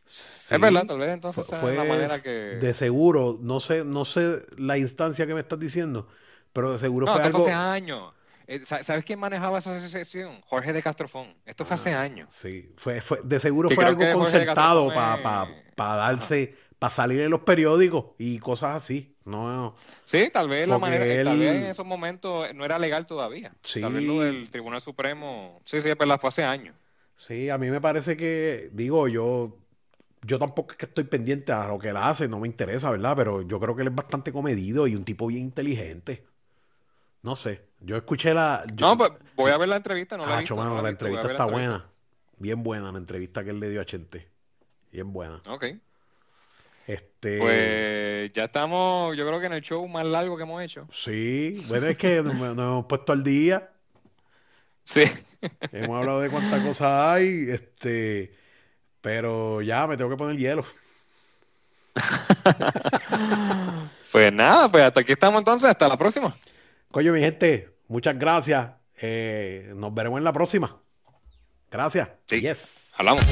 es verdad, tal vez entonces fue, la manera que... De seguro, no sé, no sé la instancia que me estás diciendo, pero de seguro no, fue algo... hace años. Eh, sa- ¿Sabes quién manejaba esa asociación? Jorge de Castrofón. Esto fue hace años. Sí, fue, fue, de seguro fue algo concertado para es- darse, para salir en los periódicos y cosas así. No, Sí, tal vez la manera, eh, tal él- vez en esos momentos no era legal todavía. Sí. Tal vez lo del Tribunal Supremo. Sí, sí, es verdad, fue hace años. sí, a mí me parece que, digo, yo, yo tampoco es que estoy pendiente a lo que él hace, no me interesa, ¿verdad? Pero yo creo que él es bastante comedido y un tipo bien inteligente. No sé, yo escuché la... yo- No, pues voy a ver la entrevista, no la he visto. mano, la visto, entrevista está la buena. Bien buena la entrevista que él le dio a Chente. Bien buena. Ok. Este, Pues ya estamos, yo creo que en el show más largo que hemos hecho. sí, bueno, es que nos, nos hemos puesto al día. Sí. Hemos hablado de cuántas cosas hay, este, pero ya me tengo que poner hielo. Pues nada, pues hasta aquí estamos entonces, hasta la próxima. Coño, mi gente, muchas gracias. Eh, nos veremos en la próxima. Gracias. Sí. Yes. Hablamos.